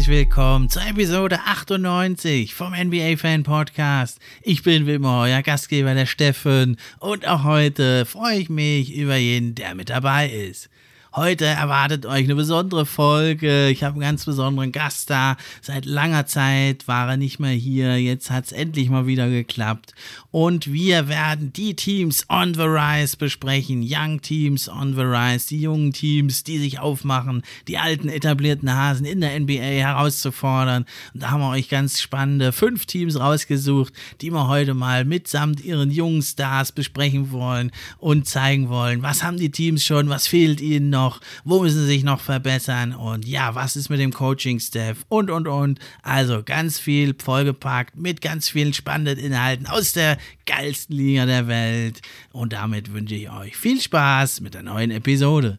Herzlich willkommen zur Episode 98 vom NBA Fan Podcast. Ich bin wie immer euer Gastgeber, der Steffen, und auch heute freue ich mich über jeden, der mit dabei ist. Heute erwartet euch eine besondere Folge. Ich habe einen ganz besonderen Gast da. Seit langer Zeit war er nicht mehr hier. Jetzt hat es endlich mal wieder geklappt. Und wir werden die Teams on the Rise besprechen. Young Teams on the Rise. Die jungen Teams, die sich aufmachen, die alten etablierten Hasen in der NBA herauszufordern. Und da haben wir euch ganz spannende fünf Teams rausgesucht, die wir heute mal mitsamt ihren jungen Stars besprechen wollen und zeigen wollen, was haben die Teams schon, was fehlt ihnen noch? Wo müssen sie sich noch verbessern? Und ja, was ist mit dem Coaching-Staff? Und, und, und. Also ganz viel vollgepackt mit ganz vielen spannenden Inhalten aus der geilsten Liga der Welt. Und damit wünsche ich euch viel Spaß mit der neuen Episode.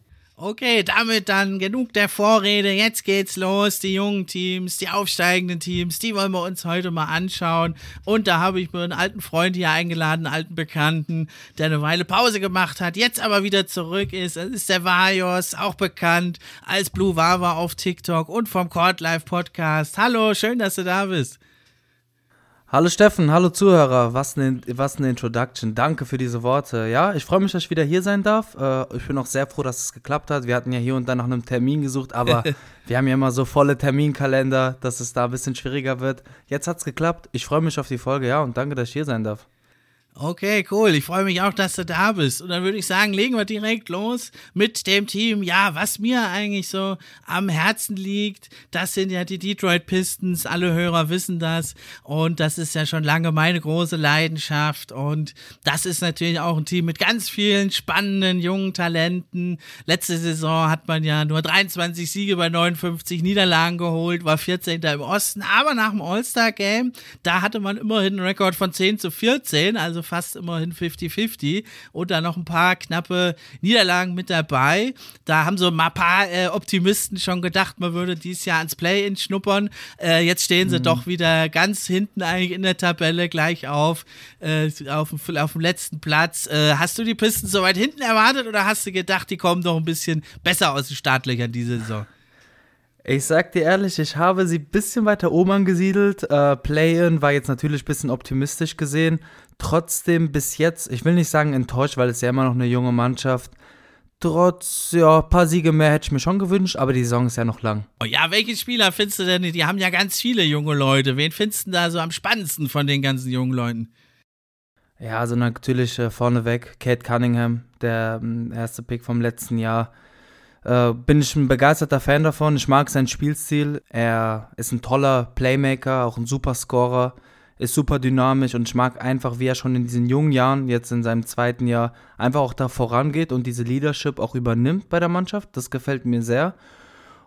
Okay, damit dann genug der Vorrede. Jetzt geht's los. Die jungen Teams, die aufsteigenden Teams, die wollen wir uns heute mal anschauen. Und da habe ich mir einen alten Freund hier eingeladen, einen alten Bekannten, der eine Weile Pause gemacht hat, jetzt aber wieder zurück ist. Das ist der Vajos, auch bekannt als Blue Wawa auf TikTok und vom Court Live Podcast. Hallo, schön, dass du da bist. Hallo Steffen, hallo Zuhörer, was eine, was eine Introduction. Danke für diese Worte. Ja, ich freue mich, dass ich wieder hier sein darf. Äh, ich bin auch sehr froh, dass es geklappt hat. Wir hatten ja hier und da nach einem Termin gesucht, aber wir haben ja immer so volle Terminkalender, dass es da ein bisschen schwieriger wird. Jetzt hat es geklappt. Ich freue mich auf die Folge, ja, und danke, dass ich hier sein darf. Okay, cool. Ich freue mich auch, dass du da bist. Und dann würde ich sagen, legen wir direkt los mit dem Team. Ja, was mir eigentlich so am Herzen liegt, das sind ja die Detroit Pistons. Alle Hörer wissen das. Und das ist ja schon lange meine große Leidenschaft. Und das ist natürlich auch ein Team mit ganz vielen spannenden jungen Talenten. Letzte Saison hat man ja nur 23 Siege bei 59 Niederlagen geholt, war 14. im Osten. Aber nach dem All-Star-Game, da hatte man immerhin einen Rekord von 10 zu 14. Also also fast immerhin 50-50 und da noch ein paar knappe Niederlagen mit dabei. Da haben so ein paar äh, Optimisten schon gedacht, man würde dieses Jahr ans Play-In schnuppern. Äh, jetzt stehen sie mhm. doch wieder ganz hinten eigentlich in der Tabelle gleich auf, äh, auf, auf dem letzten Platz. Äh, hast du die Pisten so weit hinten erwartet oder hast du gedacht, die kommen doch ein bisschen besser aus den Startlöchern diese Saison? Ich sag dir ehrlich, ich habe sie ein bisschen weiter oben angesiedelt. Äh, Play-In war jetzt natürlich ein bisschen optimistisch gesehen. Trotzdem bis jetzt, ich will nicht sagen enttäuscht, weil es ja immer noch eine junge Mannschaft. Trotz, ja, ein paar Siege mehr hätte ich mir schon gewünscht, aber die Saison ist ja noch lang. Oh ja, welche Spieler findest du denn? Die haben ja ganz viele junge Leute. Wen findest du da so am spannendsten von den ganzen jungen Leuten? Ja, also natürlich äh, vorneweg Kate Cunningham, der äh, erste Pick vom letzten Jahr äh, bin ich ein begeisterter Fan davon. Ich mag seinen Spielstil. Er ist ein toller Playmaker, auch ein super Scorer, ist super dynamisch und ich mag einfach, wie er schon in diesen jungen Jahren, jetzt in seinem zweiten Jahr, einfach auch da vorangeht und diese Leadership auch übernimmt bei der Mannschaft. Das gefällt mir sehr.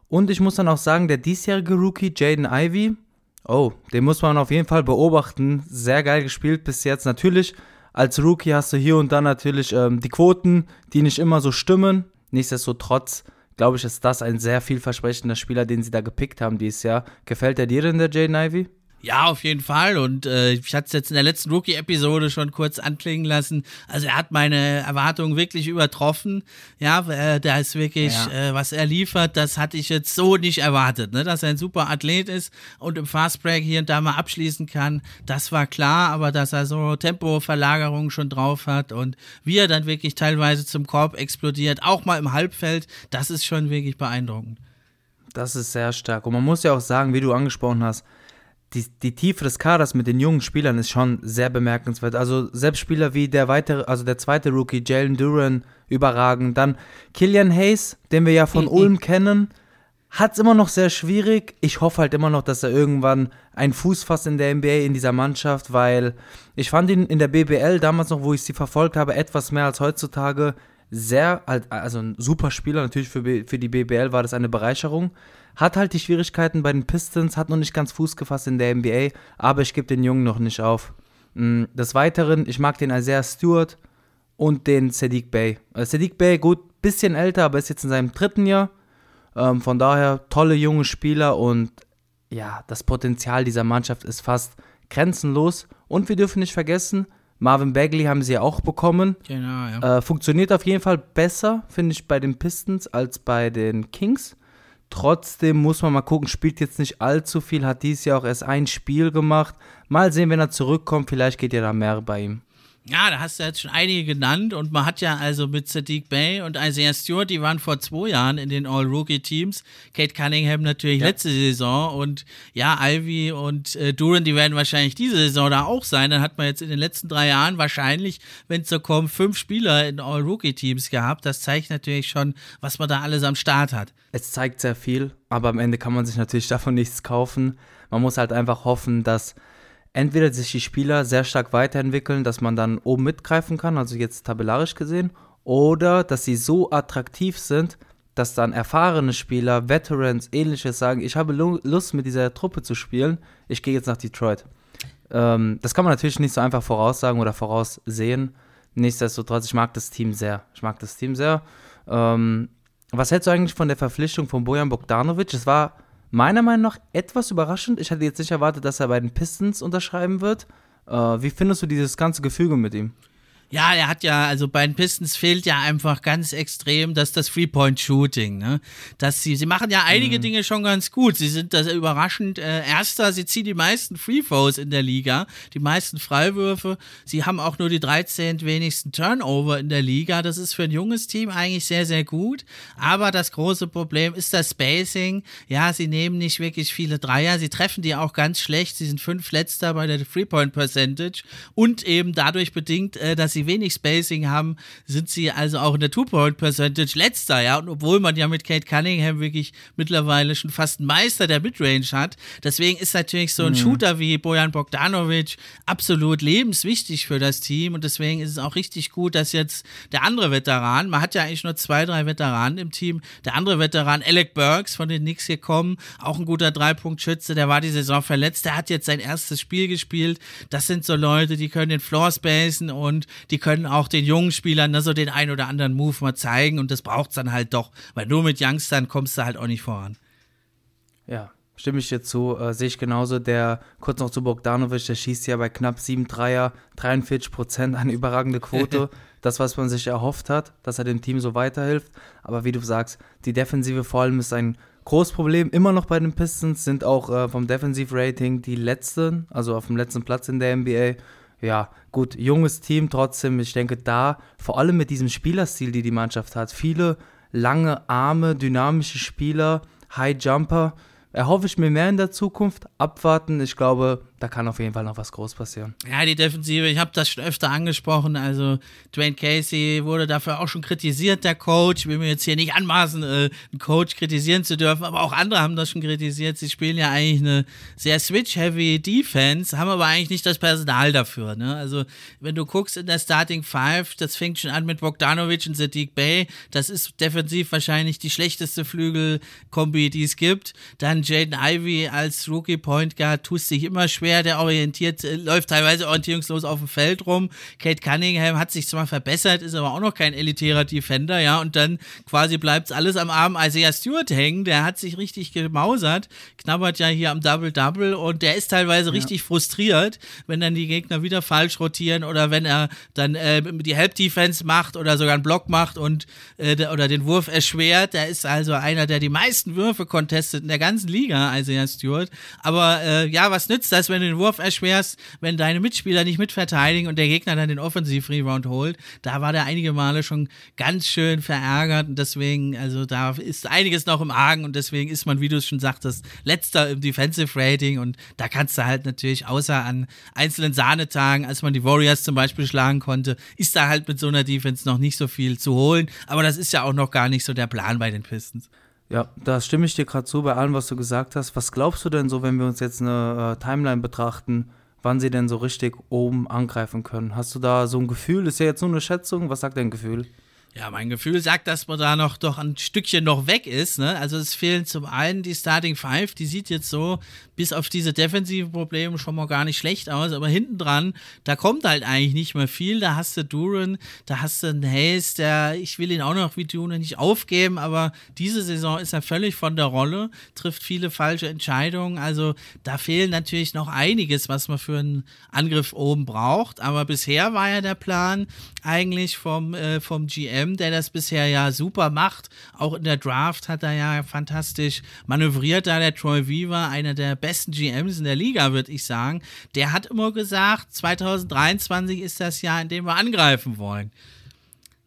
Und ich muss dann auch sagen, der diesjährige Rookie Jaden Ivy, oh, den muss man auf jeden Fall beobachten. Sehr geil gespielt bis jetzt. Natürlich, als Rookie hast du hier und da natürlich ähm, die Quoten, die nicht immer so stimmen. Nichtsdestotrotz glaube ich, ist das ein sehr vielversprechender Spieler, den sie da gepickt haben dieses Jahr. Gefällt er dir denn, der Jaden Ivy? Ja, auf jeden Fall. Und äh, ich hatte es jetzt in der letzten Rookie-Episode schon kurz anklingen lassen. Also er hat meine Erwartungen wirklich übertroffen. Ja, äh, da ist wirklich, ja. äh, was er liefert, das hatte ich jetzt so nicht erwartet. Ne? Dass er ein super Athlet ist und im Fastbreak hier und da mal abschließen kann, das war klar. Aber dass er so Tempoverlagerungen schon drauf hat und wie er dann wirklich teilweise zum Korb explodiert, auch mal im Halbfeld, das ist schon wirklich beeindruckend. Das ist sehr stark. Und man muss ja auch sagen, wie du angesprochen hast, die, die Tiefe des Kaders mit den jungen Spielern ist schon sehr bemerkenswert. Also selbst Spieler wie der weitere, also der zweite Rookie, Jalen Duran, überragend. Dann Killian Hayes, den wir ja von. Ulm kennen, hat es immer noch sehr schwierig. Ich hoffe halt immer noch, dass er irgendwann einen Fuß fasst in der NBA, in dieser Mannschaft, weil ich fand ihn in der BBL damals noch, wo ich sie verfolgt habe, etwas mehr als heutzutage sehr, also ein super Spieler. Natürlich für, für die BBL war das eine Bereicherung. Hat halt die Schwierigkeiten bei den Pistons, hat noch nicht ganz Fuß gefasst in der NBA, aber ich gebe den Jungen noch nicht auf. Mm, des Weiteren, ich mag den Isaiah Stewart und den Sadiq Bey. Äh, Sadiq Bey, gut, bisschen älter, aber ist jetzt in seinem dritten Jahr. Ähm, von daher tolle junge Spieler und ja, das Potenzial dieser Mannschaft ist fast grenzenlos. Und wir dürfen nicht vergessen, Marvin Bagley haben sie ja auch bekommen. Genau, ja. Äh, funktioniert auf jeden Fall besser, finde ich, bei den Pistons als bei den Kings. Trotzdem muss man mal gucken, spielt jetzt nicht allzu viel, hat dieses Jahr auch erst ein Spiel gemacht. Mal sehen, wenn er zurückkommt, vielleicht geht ja da mehr bei ihm. Ja, da hast du jetzt schon einige genannt und man hat ja also mit Sadiq Bay und Isaiah Stewart, die waren vor zwei Jahren in den All-Rookie-Teams. Kate Cunningham natürlich ja. letzte Saison und ja, Ivy und äh, Duran, die werden wahrscheinlich diese Saison da auch sein. Dann hat man jetzt in den letzten drei Jahren wahrscheinlich, wenn es so kommt, fünf Spieler in All-Rookie-Teams gehabt. Das zeigt natürlich schon, was man da alles am Start hat. Es zeigt sehr viel, aber am Ende kann man sich natürlich davon nichts kaufen. Man muss halt einfach hoffen, dass entweder sich die Spieler sehr stark weiterentwickeln, dass man dann oben mitgreifen kann, also jetzt tabellarisch gesehen, oder dass sie so attraktiv sind, dass dann erfahrene Spieler, Veterans, ähnliches sagen, ich habe Lust mit dieser Truppe zu spielen, ich gehe jetzt nach Detroit. Ähm, das kann man natürlich nicht so einfach voraussagen oder voraussehen. Nichtsdestotrotz, ich mag das Team sehr. Ich mag das Team sehr. Ähm, was hältst du eigentlich von der Verpflichtung von Bojan Bogdanovic? Es war Meiner Meinung nach etwas überraschend. Ich hatte jetzt nicht erwartet, dass er bei den Pistons unterschreiben wird. Äh, wie findest du dieses ganze Gefüge mit ihm? Ja, er hat ja, also bei den Pistons fehlt ja einfach ganz extrem, dass das Three-Point-Shooting, ne? Dass sie, sie machen ja einige mhm. Dinge schon ganz gut. Sie sind das überraschend äh, Erster, sie ziehen die meisten Free Throws in der Liga, die meisten Freiwürfe. Sie haben auch nur die 13 wenigsten Turnover in der Liga. Das ist für ein junges Team eigentlich sehr, sehr gut. Aber das große Problem ist das Spacing. Ja, sie nehmen nicht wirklich viele Dreier. Sie treffen die auch ganz schlecht. Sie sind fünf Letzter bei der Three-Point-Percentage und eben dadurch bedingt, äh, dass sie wenig Spacing haben, sind sie also auch in der Two-Point-Percentage letzter, ja. Und obwohl man ja mit Kate Cunningham wirklich mittlerweile schon fast einen Meister der Midrange hat, deswegen ist natürlich so ein mhm. Shooter wie Bojan Bogdanovic absolut lebenswichtig für das Team und deswegen ist es auch richtig gut, dass jetzt der andere Veteran, man hat ja eigentlich nur zwei, drei Veteranen im Team, der andere Veteran, Alec Burks von den Knicks gekommen, auch ein guter Dreipunktschütze, der war die Saison verletzt, der hat jetzt sein erstes Spiel gespielt. Das sind so Leute, die können den Floor spacen und die können auch den jungen Spielern ne, so den ein oder anderen Move mal zeigen und das braucht es dann halt doch, weil nur mit Youngstern kommst du halt auch nicht voran. Ja, stimme ich dir zu, äh, sehe ich genauso. Der, kurz noch zu Bogdanovic, der schießt ja bei knapp 7 Dreier, 43 Prozent, eine überragende Quote. das, was man sich erhofft hat, dass er dem Team so weiterhilft. Aber wie du sagst, die Defensive vor allem ist ein großes Problem. Immer noch bei den Pistons sind auch äh, vom Defensiv-Rating die letzten, also auf dem letzten Platz in der NBA ja, gut, junges Team trotzdem. Ich denke, da, vor allem mit diesem Spielerstil, die die Mannschaft hat, viele lange Arme, dynamische Spieler, High Jumper, erhoffe ich mir mehr in der Zukunft. Abwarten, ich glaube, da kann auf jeden Fall noch was groß passieren. Ja, die Defensive, ich habe das schon öfter angesprochen. Also, Dwayne Casey wurde dafür auch schon kritisiert, der Coach. Ich will mir jetzt hier nicht anmaßen, äh, einen Coach kritisieren zu dürfen, aber auch andere haben das schon kritisiert. Sie spielen ja eigentlich eine sehr switch-heavy Defense, haben aber eigentlich nicht das Personal dafür. Ne? Also, wenn du guckst in der Starting Five, das fängt schon an mit Bogdanovic und Sadiq Bay. Das ist defensiv wahrscheinlich die schlechteste Flügelkombi, die es gibt. Dann Jaden Ivey als Rookie Point Guard tust sich immer schwer schwer, der orientiert, äh, läuft teilweise orientierungslos auf dem Feld rum. Kate Cunningham hat sich zwar verbessert, ist aber auch noch kein elitärer Defender, ja, und dann quasi bleibt alles am Arm Isaiah Stewart hängen, der hat sich richtig gemausert, knabbert ja hier am Double-Double und der ist teilweise ja. richtig frustriert, wenn dann die Gegner wieder falsch rotieren oder wenn er dann äh, die Help-Defense macht oder sogar einen Block macht und äh, oder den Wurf erschwert. Der ist also einer, der die meisten Würfe contestet in der ganzen Liga, Isaiah Stewart. Aber äh, ja, was nützt das, wenn du den Wurf erschwerst, wenn deine Mitspieler nicht mitverteidigen und der Gegner dann den Offensiv-Rebound holt? Da war der einige Male schon ganz schön verärgert und deswegen, also da ist einiges noch im Argen und deswegen ist man, wie du es schon sagtest, letzter im Defensive Rating und da kannst du halt natürlich außer an einzelnen Sahnetagen, als man die Warriors zum Beispiel schlagen konnte, ist da halt mit so einer Defense noch nicht so viel zu holen. Aber das ist ja auch noch gar nicht so der Plan bei den Pistons. Ja, da stimme ich dir gerade zu bei allem, was du gesagt hast. Was glaubst du denn so, wenn wir uns jetzt eine äh, Timeline betrachten, wann sie denn so richtig oben angreifen können? Hast du da so ein Gefühl? Ist ja jetzt nur eine Schätzung. Was sagt dein Gefühl? Ja, mein Gefühl sagt, dass man da noch doch ein Stückchen noch weg ist. Ne? Also es fehlen zum einen die Starting Five, die sieht jetzt so bis auf diese defensiven Probleme schon mal gar nicht schlecht aus, aber hinten dran, da kommt halt eigentlich nicht mehr viel. Da hast du Duran, da hast du einen Hayes, der, ich will ihn auch noch wie Duran nicht aufgeben, aber diese Saison ist er völlig von der Rolle, trifft viele falsche Entscheidungen. Also da fehlen natürlich noch einiges, was man für einen Angriff oben braucht. Aber bisher war ja der Plan eigentlich vom, äh, vom GM, GM, der das bisher ja super macht. Auch in der Draft hat er ja fantastisch manövriert, da der Troy Weaver, einer der besten GMs in der Liga, würde ich sagen. Der hat immer gesagt, 2023 ist das Jahr, in dem wir angreifen wollen.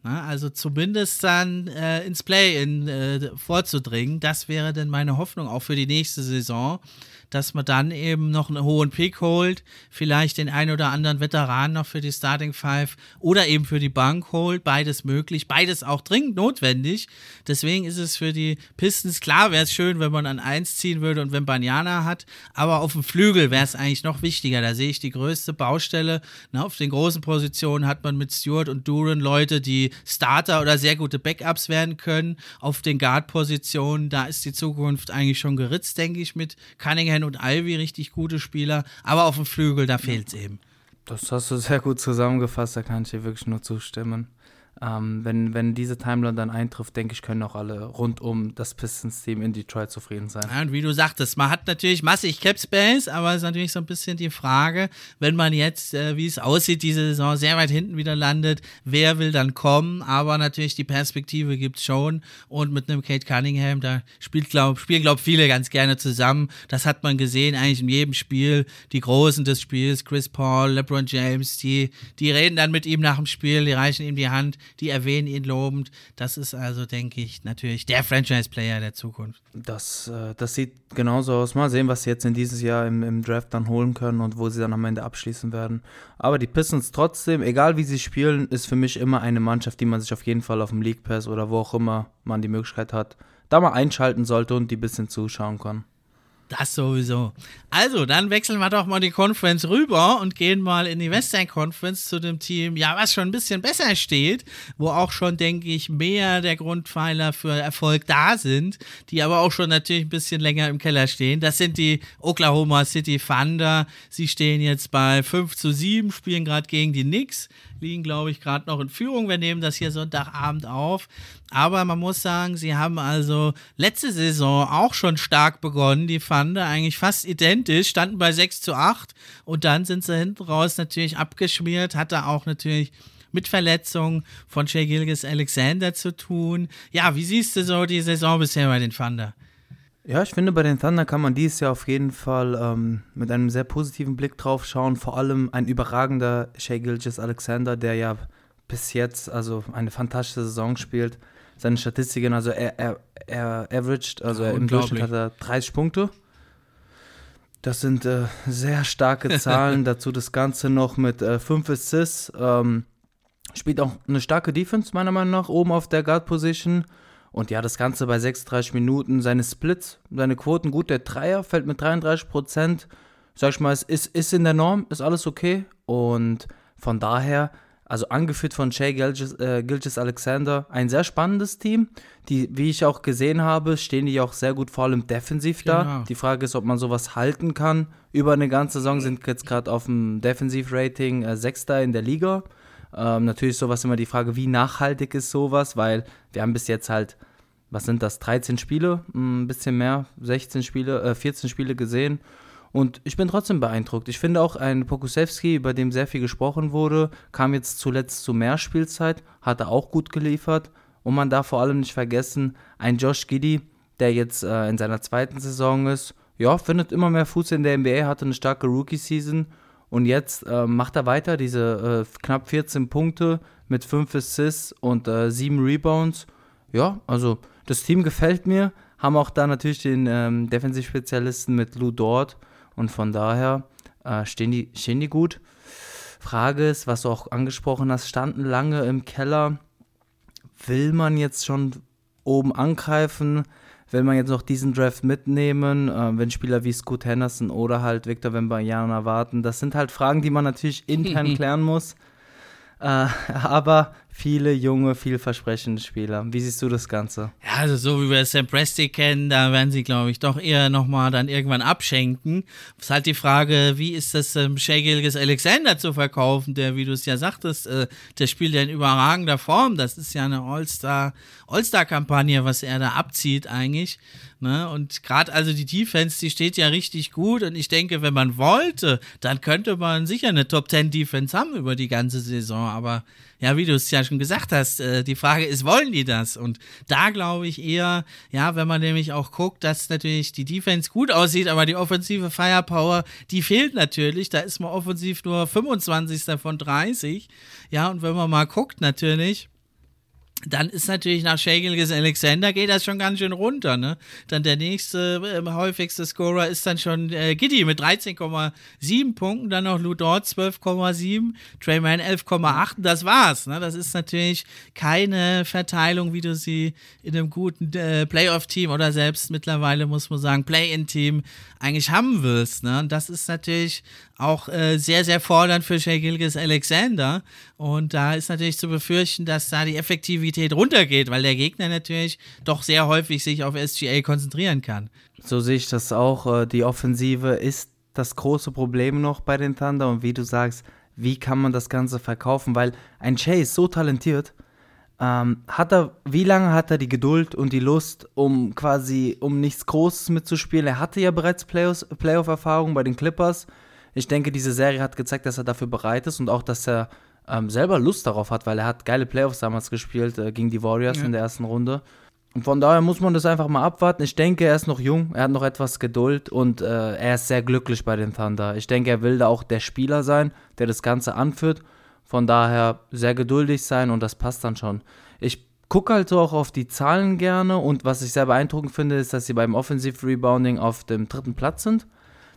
Na, also zumindest dann äh, ins Play-In äh, vorzudringen. Das wäre dann meine Hoffnung auch für die nächste Saison dass man dann eben noch einen hohen Pick holt, vielleicht den einen oder anderen Veteran noch für die Starting Five oder eben für die Bank holt. Beides möglich, beides auch dringend notwendig. Deswegen ist es für die Pistons klar, wäre es schön, wenn man an 1 ziehen würde und wenn Banyana hat, aber auf dem Flügel wäre es eigentlich noch wichtiger. Da sehe ich die größte Baustelle. Na, auf den großen Positionen hat man mit Stewart und Duran Leute, die Starter oder sehr gute Backups werden können. Auf den Guard-Positionen, da ist die Zukunft eigentlich schon geritzt, denke ich, mit Cunningham Ryan und Alvi richtig gute Spieler, aber auf dem Flügel, da fehlt es eben. Das hast du sehr gut zusammengefasst, da kann ich dir wirklich nur zustimmen. Ähm, wenn, wenn diese Timeline dann eintrifft, denke ich, können auch alle rund um das Pistons-Team in Detroit zufrieden sein. Ja, und wie du sagtest, man hat natürlich massig Cap Space, aber es ist natürlich so ein bisschen die Frage, wenn man jetzt, äh, wie es aussieht, diese Saison sehr weit hinten wieder landet, wer will dann kommen? Aber natürlich die Perspektive gibt es schon. Und mit einem Kate Cunningham, da spielt, glaub, spielen, glaube ich, viele ganz gerne zusammen. Das hat man gesehen eigentlich in jedem Spiel. Die Großen des Spiels, Chris Paul, LeBron James, die, die reden dann mit ihm nach dem Spiel, die reichen ihm die Hand die erwähnen ihn lobend. Das ist also, denke ich, natürlich der Franchise-Player der Zukunft. Das, äh, das sieht genauso aus. Mal sehen, was sie jetzt in dieses Jahr im, im Draft dann holen können und wo sie dann am Ende abschließen werden. Aber die Pistons trotzdem, egal wie sie spielen, ist für mich immer eine Mannschaft, die man sich auf jeden Fall auf dem League Pass oder wo auch immer man die Möglichkeit hat, da mal einschalten sollte und die ein bisschen zuschauen kann. Das sowieso. Also, dann wechseln wir doch mal die Conference rüber und gehen mal in die Western Conference zu dem Team, ja, was schon ein bisschen besser steht, wo auch schon, denke ich, mehr der Grundpfeiler für Erfolg da sind, die aber auch schon natürlich ein bisschen länger im Keller stehen. Das sind die Oklahoma City Thunder. Sie stehen jetzt bei 5 zu 7, spielen gerade gegen die Knicks liegen, glaube ich, gerade noch in Führung. Wir nehmen das hier Sonntagabend auf. Aber man muss sagen, sie haben also letzte Saison auch schon stark begonnen. Die fanden eigentlich fast identisch, standen bei 6 zu 8 und dann sind sie hinten raus natürlich abgeschmiert, hatte auch natürlich mit Verletzungen von Shea Gilgis Alexander zu tun. Ja, wie siehst du so die Saison bisher bei den Thunder? Ja, ich finde, bei den Thunder kann man dieses Jahr auf jeden Fall ähm, mit einem sehr positiven Blick drauf schauen. Vor allem ein überragender Shea Gilgis Alexander, der ja bis jetzt also eine fantastische Saison spielt. Seine Statistiken, also er, er, er averaged, also ja, im Durchschnitt hat er 30 Punkte. Das sind äh, sehr starke Zahlen. Dazu das Ganze noch mit äh, 5 Assists. Ähm, spielt auch eine starke Defense, meiner Meinung nach, oben auf der Guard-Position. Und ja, das Ganze bei 36 Minuten, seine Splits, seine Quoten gut. Der Dreier fällt mit 33 Prozent. Sag ich mal, es ist, ist in der Norm, ist alles okay. Und von daher also angeführt von Shay Gilgis, äh, Gilgis Alexander, ein sehr spannendes Team. Die, wie ich auch gesehen habe, stehen die auch sehr gut vor allem defensiv genau. da. Die Frage ist, ob man sowas halten kann. Über eine ganze Saison sind jetzt gerade auf dem Defensiv-Rating äh, Sechster in der Liga. Ähm, natürlich ist sowas immer die Frage, wie nachhaltig ist sowas, weil wir haben bis jetzt halt, was sind das, 13 Spiele, ein bisschen mehr, 16 Spiele, äh, 14 Spiele gesehen. Und ich bin trotzdem beeindruckt. Ich finde auch ein Pokusewski, über den sehr viel gesprochen wurde, kam jetzt zuletzt zu mehr Spielzeit, hat er auch gut geliefert. Und man darf vor allem nicht vergessen, ein Josh Giddy, der jetzt äh, in seiner zweiten Saison ist, ja, findet immer mehr Fuß in der NBA, hatte eine starke Rookie-Season und jetzt äh, macht er weiter, diese äh, knapp 14 Punkte mit 5 Assists und äh, 7 Rebounds. Ja, also das Team gefällt mir. Haben auch da natürlich den ähm, Defensivspezialisten mit Lou Dort und von daher äh, stehen, die, stehen die gut. Frage ist, was du auch angesprochen hast, standen lange im Keller. Will man jetzt schon oben angreifen? Will man jetzt noch diesen Draft mitnehmen, äh, wenn Spieler wie Scoot Henderson oder halt Victor Wembanyama warten? Das sind halt Fragen, die man natürlich intern klären muss. Äh, aber viele junge, vielversprechende Spieler. Wie siehst du das Ganze? Ja, also so wie wir Sam Presti kennen, da werden sie, glaube ich, doch eher nochmal dann irgendwann abschenken. Es ist halt die Frage, wie ist das ähm, Shea Gilgis Alexander zu verkaufen, der, wie du es ja sagtest, äh, der spielt ja in überragender Form. Das ist ja eine All-Star, All-Star-Kampagne, was er da abzieht eigentlich. Ne? Und gerade also die Defense, die steht ja richtig gut. Und ich denke, wenn man wollte, dann könnte man sicher eine Top 10 Defense haben über die ganze Saison. Aber ja, wie du es ja schon gesagt hast, äh, die Frage ist, wollen die das? Und da glaube ich eher, ja, wenn man nämlich auch guckt, dass natürlich die Defense gut aussieht, aber die offensive Firepower, die fehlt natürlich. Da ist man offensiv nur 25. von 30. Ja, und wenn man mal guckt, natürlich, dann ist natürlich nach Shagelges Alexander geht das schon ganz schön runter, ne? Dann der nächste äh, häufigste Scorer ist dann schon äh, Giddy mit 13,7 Punkten, dann noch Ludort 12,7, Trayman 11,8 das war's, ne? Das ist natürlich keine Verteilung, wie du sie in einem guten äh, Playoff-Team oder selbst mittlerweile muss man sagen Play-in-Team eigentlich haben willst, ne? Und das ist natürlich auch äh, sehr, sehr fordernd für Shea Gilgis Alexander. Und da ist natürlich zu befürchten, dass da die Effektivität runtergeht, weil der Gegner natürlich doch sehr häufig sich auf SGA konzentrieren kann. So sehe ich das auch. Äh, die Offensive ist das große Problem noch bei den Thunder. Und wie du sagst, wie kann man das Ganze verkaufen? Weil ein ist so talentiert. Ähm, hat er, wie lange hat er die Geduld und die Lust, um quasi, um nichts Großes mitzuspielen? Er hatte ja bereits Playoff-Erfahrung bei den Clippers ich denke, diese Serie hat gezeigt, dass er dafür bereit ist und auch, dass er ähm, selber Lust darauf hat, weil er hat geile Playoffs damals gespielt äh, gegen die Warriors ja. in der ersten Runde. Und von daher muss man das einfach mal abwarten. Ich denke, er ist noch jung, er hat noch etwas Geduld und äh, er ist sehr glücklich bei den Thunder. Ich denke, er will da auch der Spieler sein, der das Ganze anführt. Von daher sehr geduldig sein und das passt dann schon. Ich gucke halt so auch auf die Zahlen gerne und was ich sehr beeindruckend finde, ist, dass sie beim Offensive Rebounding auf dem dritten Platz sind.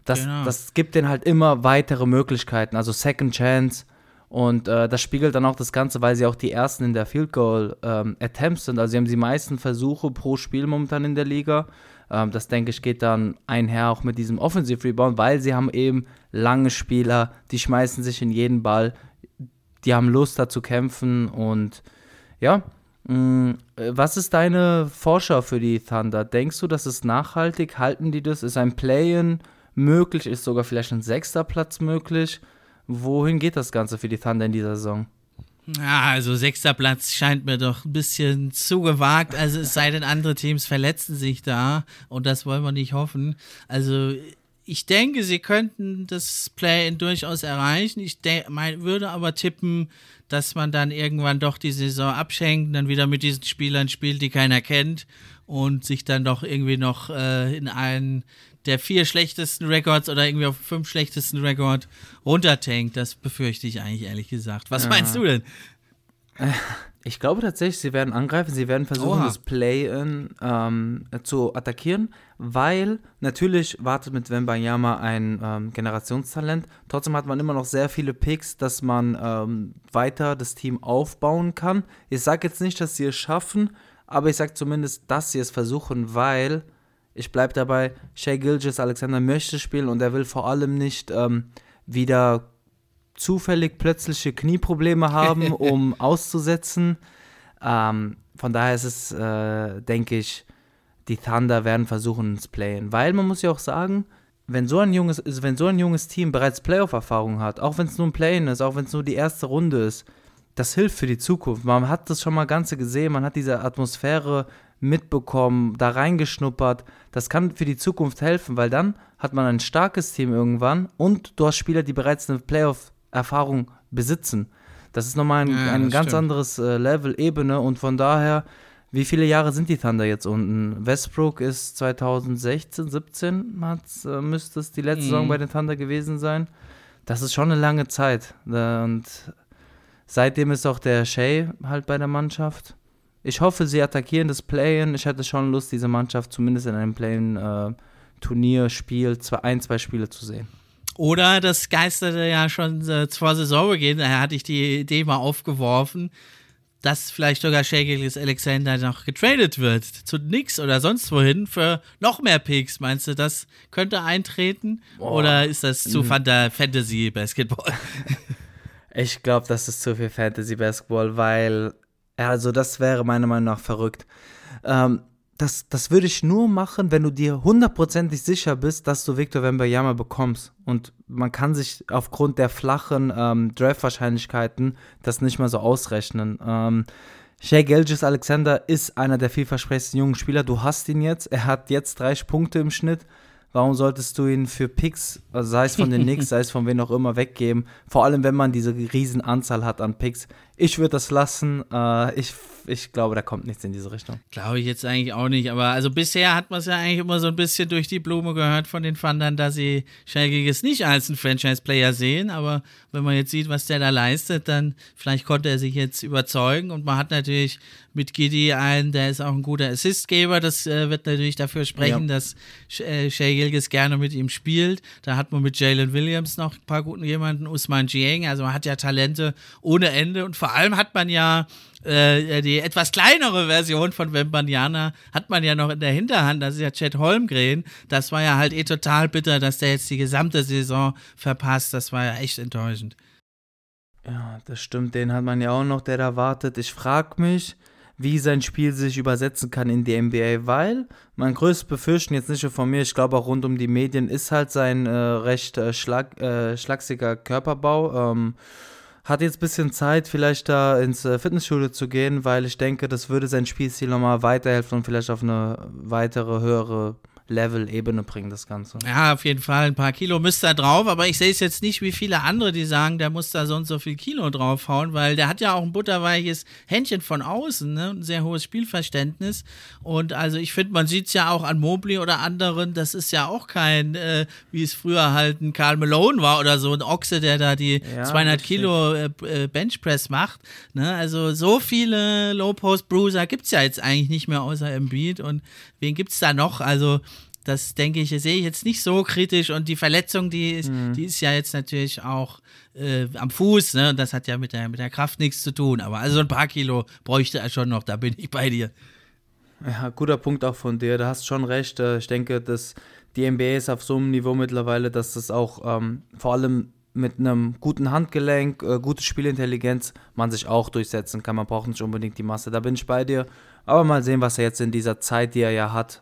Das, genau. das gibt denen halt immer weitere Möglichkeiten, also Second Chance. Und äh, das spiegelt dann auch das Ganze, weil sie auch die ersten in der Field Goal ähm, Attempts sind. Also sie haben die meisten Versuche pro Spiel momentan in der Liga. Ähm, das denke ich geht dann einher auch mit diesem Offensive Rebound, weil sie haben eben lange Spieler, die schmeißen sich in jeden Ball, die haben Lust da zu kämpfen und ja. Mm, was ist deine Vorschau für die Thunder? Denkst du, das ist nachhaltig? Halten die das? Ist ein Play-in? möglich, ist sogar vielleicht ein sechster Platz möglich. Wohin geht das Ganze für die Thunder in dieser Saison? Ja, also sechster Platz scheint mir doch ein bisschen zu gewagt. Also es sei denn, andere Teams verletzen sich da und das wollen wir nicht hoffen. Also ich denke, sie könnten das Play-in durchaus erreichen. Ich mein, würde aber tippen, dass man dann irgendwann doch die Saison abschenkt, dann wieder mit diesen Spielern spielt, die keiner kennt und sich dann doch irgendwie noch äh, in einen der vier schlechtesten Records oder irgendwie auf fünf schlechtesten Rekord runtertankt. Das befürchte ich eigentlich ehrlich gesagt. Was ja. meinst du denn? Ich glaube tatsächlich, sie werden angreifen, sie werden versuchen, Oha. das Play-In ähm, zu attackieren, weil natürlich wartet mit Wembanyama ein ähm, Generationstalent. Trotzdem hat man immer noch sehr viele Picks, dass man ähm, weiter das Team aufbauen kann. Ich sage jetzt nicht, dass sie es schaffen, aber ich sage zumindest, dass sie es versuchen, weil ich bleibe dabei, Shay Gilgis Alexander möchte spielen und er will vor allem nicht ähm, wieder zufällig plötzliche Knieprobleme haben, um auszusetzen. Ähm, von daher ist es, äh, denke ich, die Thunder werden versuchen ins Playen. Weil man muss ja auch sagen, wenn so ein junges, wenn so ein junges Team bereits Playoff-Erfahrung hat, auch wenn es nur ein Playen ist, auch wenn es nur die erste Runde ist, das hilft für die Zukunft. Man hat das schon mal Ganze gesehen, man hat diese Atmosphäre mitbekommen, da reingeschnuppert. Das kann für die Zukunft helfen, weil dann hat man ein starkes Team irgendwann und du hast Spieler, die bereits eine Playoff-Erfahrung besitzen. Das ist nochmal ein, ja, ein ganz stimmt. anderes äh, Level, Ebene und von daher, wie viele Jahre sind die Thunder jetzt unten? Westbrook ist 2016, 17 äh, müsste es die letzte mhm. Saison bei den Thunder gewesen sein. Das ist schon eine lange Zeit. Und seitdem ist auch der Shea halt bei der Mannschaft. Ich hoffe, sie attackieren das Play-In. Ich hätte schon Lust, diese Mannschaft zumindest in einem Play-In-Turnierspiel, äh, ein, zwei Spiele zu sehen. Oder das geisterte ja schon äh, vor Saisonbeginn, daher hatte ich die Idee mal aufgeworfen, dass vielleicht sogar Shakelis Alexander noch getradet wird zu nix oder sonst wohin für noch mehr Picks. Meinst du, das könnte eintreten? Boah. Oder ist das zu mhm. Fantasy Basketball? Ich glaube, das ist zu viel Fantasy Basketball, weil also das wäre meiner Meinung nach verrückt. Ähm, das, das würde ich nur machen, wenn du dir hundertprozentig sicher bist, dass du Victor Wembanyama bekommst. Und man kann sich aufgrund der flachen ähm, Draft-Wahrscheinlichkeiten das nicht mal so ausrechnen. Ähm, Shea Gilgis Alexander ist einer der vielversprechendsten jungen Spieler. Du hast ihn jetzt. Er hat jetzt 30 Punkte im Schnitt. Warum solltest du ihn für Picks, also sei es von den Knicks, sei es von wem auch immer, weggeben? Vor allem, wenn man diese riesen Anzahl hat an Picks. Ich würde das lassen. Äh, ich, ich glaube, da kommt nichts in diese Richtung. Glaube ich jetzt eigentlich auch nicht. Aber also bisher hat man es ja eigentlich immer so ein bisschen durch die Blume gehört von den Fandern, dass sie Schalkiges nicht als einen Franchise-Player sehen. Aber wenn man jetzt sieht, was der da leistet, dann vielleicht konnte er sich jetzt überzeugen. Und man hat natürlich mit Giddy einen, der ist auch ein guter Assistgeber. Das äh, wird natürlich dafür sprechen, ja. dass äh, Shea Gilgis gerne mit ihm spielt. Da hat man mit Jalen Williams noch ein paar guten jemanden, Usman Jiang. Also man hat ja Talente ohne Ende und vor vor allem hat man ja äh, die etwas kleinere Version von Wembanyama hat man ja noch in der Hinterhand, das ist ja Chad Holmgren. Das war ja halt eh total bitter, dass der jetzt die gesamte Saison verpasst. Das war ja echt enttäuschend. Ja, das stimmt. Den hat man ja auch noch, der da wartet. Ich frage mich, wie sein Spiel sich übersetzen kann in die NBA, weil mein größtes Befürchten, jetzt nicht nur von mir, ich glaube auch rund um die Medien, ist halt sein äh, recht äh, schlag, äh, schlagsiger Körperbau. Ähm, hat jetzt ein bisschen Zeit, vielleicht da ins äh, Fitnessstudio zu gehen, weil ich denke, das würde sein Spielstil nochmal weiterhelfen und vielleicht auf eine weitere, höhere Level-Ebene bringen, das Ganze. Ja, auf jeden Fall. Ein paar Kilo müsste er drauf, aber ich sehe es jetzt nicht wie viele andere, die sagen, der muss da so und so viel Kilo draufhauen, weil der hat ja auch ein butterweiches Händchen von außen, ne? ein sehr hohes Spielverständnis. Und also ich finde, man sieht es ja auch an Mobley oder anderen, das ist ja auch kein, äh, wie es früher halt ein Karl Malone war oder so, ein Ochse, der da die ja, 200 Kilo äh, äh, Benchpress macht. Ne? Also so viele Low-Post-Bruiser gibt es ja jetzt eigentlich nicht mehr außer Embiid und wen gibt es da noch? Also das denke ich, sehe ich jetzt nicht so kritisch. Und die Verletzung, die ist, mhm. die ist ja jetzt natürlich auch äh, am Fuß, ne? Und das hat ja mit der, mit der Kraft nichts zu tun. Aber also ein paar Kilo bräuchte er schon noch, da bin ich bei dir. Ja, guter Punkt auch von dir. Da hast schon recht. Äh, ich denke, dass die NBA ist auf so einem Niveau mittlerweile, dass das auch ähm, vor allem mit einem guten Handgelenk, äh, gute Spielintelligenz man sich auch durchsetzen kann. Man braucht nicht unbedingt die Masse. Da bin ich bei dir. Aber mal sehen, was er jetzt in dieser Zeit, die er ja hat,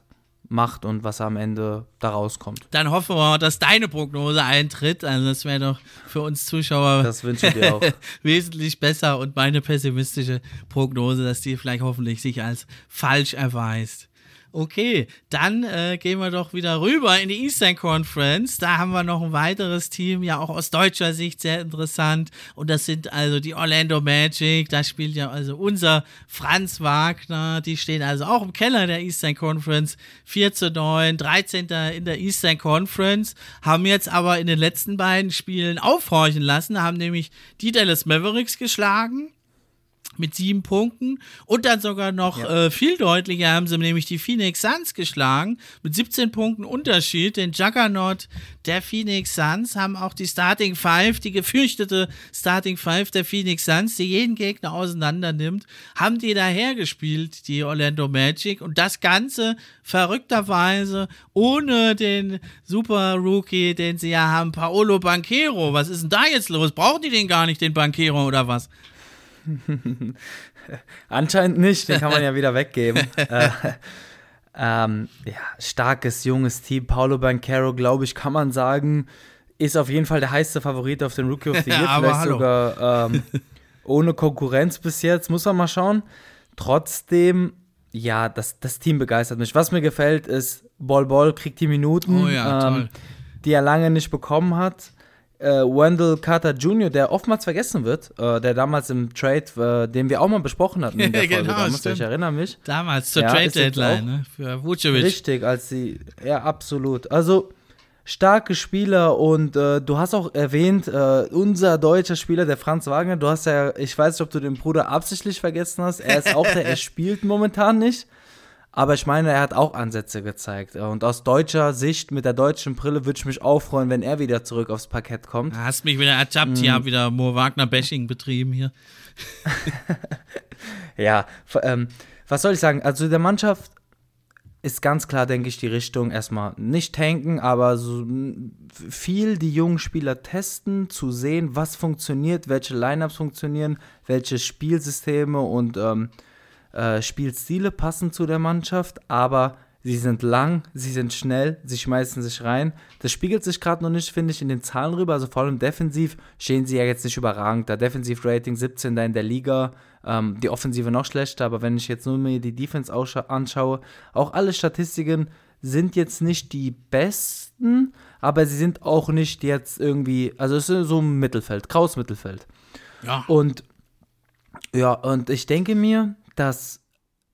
macht und was am Ende da rauskommt. Dann hoffen wir, dass deine Prognose eintritt. Also das wäre doch für uns Zuschauer das wünsche ich dir auch. wesentlich besser und meine pessimistische Prognose, dass die vielleicht hoffentlich sich als falsch erweist. Okay, dann äh, gehen wir doch wieder rüber in die Eastern Conference. Da haben wir noch ein weiteres Team, ja auch aus deutscher Sicht sehr interessant. Und das sind also die Orlando Magic. Da spielt ja also unser Franz Wagner. Die stehen also auch im Keller der Eastern Conference. 4 zu 9, 13. in der Eastern Conference. Haben jetzt aber in den letzten beiden Spielen aufhorchen lassen, haben nämlich die Dallas Mavericks geschlagen mit sieben Punkten und dann sogar noch ja. äh, viel deutlicher haben sie nämlich die Phoenix Suns geschlagen mit 17 Punkten Unterschied. Den Juggernaut der Phoenix Suns haben auch die Starting Five, die gefürchtete Starting Five der Phoenix Suns, die jeden Gegner auseinander nimmt, haben die dahergespielt, die Orlando Magic und das Ganze verrückterweise ohne den Super Rookie, den sie ja haben, Paolo Banquero. Was ist denn da jetzt los? Brauchen die den gar nicht, den Banquero oder was? Anscheinend nicht, den kann man ja wieder weggeben. äh, ähm, ja, starkes, junges Team. Paulo Banquero, glaube ich, kann man sagen, ist auf jeden Fall der heiße Favorit auf den Rookie of the Year. Vielleicht hallo. sogar ähm, ohne Konkurrenz bis jetzt, muss man mal schauen. Trotzdem, ja, das, das Team begeistert mich. Was mir gefällt, ist, Ball Ball kriegt die Minuten, oh ja, ähm, die er lange nicht bekommen hat äh, Wendell Carter Jr., der oftmals vergessen wird, äh, der damals im Trade, äh, den wir auch mal besprochen hatten in der Folge genau, damals, ich erinnere mich. Damals zur ja, Trade Deadline ne, für Vucevic. Richtig, als sie, ja, absolut. Also starke Spieler und äh, du hast auch erwähnt, äh, unser deutscher Spieler, der Franz Wagner, du hast ja, ich weiß nicht, ob du den Bruder absichtlich vergessen hast, er ist auch der, er spielt momentan nicht. Aber ich meine, er hat auch Ansätze gezeigt. Und aus deutscher Sicht, mit der deutschen Brille, würde ich mich auch freuen, wenn er wieder zurück aufs Parkett kommt. Du hast mich wieder ertappt, mm. hier wieder Mo Wagner-Bashing betrieben hier. ja, ähm, was soll ich sagen? Also der Mannschaft ist ganz klar, denke ich, die Richtung erstmal nicht tanken, aber so viel die jungen Spieler testen, zu sehen, was funktioniert, welche Lineups funktionieren, welche Spielsysteme und ähm, äh, Spielstile passen zu der Mannschaft, aber sie sind lang, sie sind schnell, sie schmeißen sich rein. Das spiegelt sich gerade noch nicht, finde ich, in den Zahlen rüber. Also vor allem defensiv stehen sie ja jetzt nicht überragend. Da Defensiv-Rating 17 da in der Liga, ähm, die Offensive noch schlechter, aber wenn ich jetzt nur mir die Defense anschaue, auch alle Statistiken sind jetzt nicht die besten, aber sie sind auch nicht jetzt irgendwie, also es ist so ein Mittelfeld, graues Mittelfeld. Ja. Und ja, und ich denke mir, dass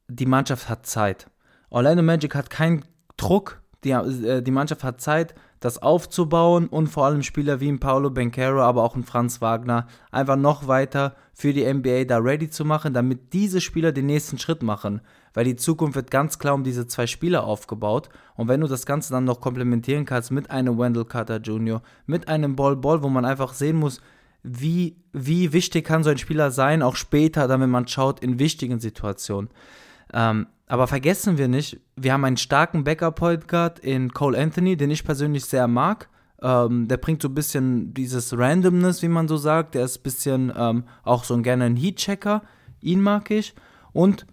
die Mannschaft hat Zeit. Orlando Magic hat keinen Druck, die, äh, die Mannschaft hat Zeit, das aufzubauen und vor allem Spieler wie ein Paulo Bencaro, aber auch ein Franz Wagner einfach noch weiter für die NBA da ready zu machen, damit diese Spieler den nächsten Schritt machen. Weil die Zukunft wird ganz klar um diese zwei Spieler aufgebaut. Und wenn du das Ganze dann noch komplementieren kannst mit einem Wendell Carter Jr., mit einem Ball Ball, wo man einfach sehen muss, wie, wie wichtig kann so ein Spieler sein, auch später, dann wenn man schaut, in wichtigen Situationen. Ähm, aber vergessen wir nicht, wir haben einen starken Backup-Point Guard in Cole Anthony, den ich persönlich sehr mag. Ähm, der bringt so ein bisschen dieses Randomness, wie man so sagt. Der ist ein bisschen ähm, auch so ein gerne ein Heat-Checker. Ihn mag ich. Und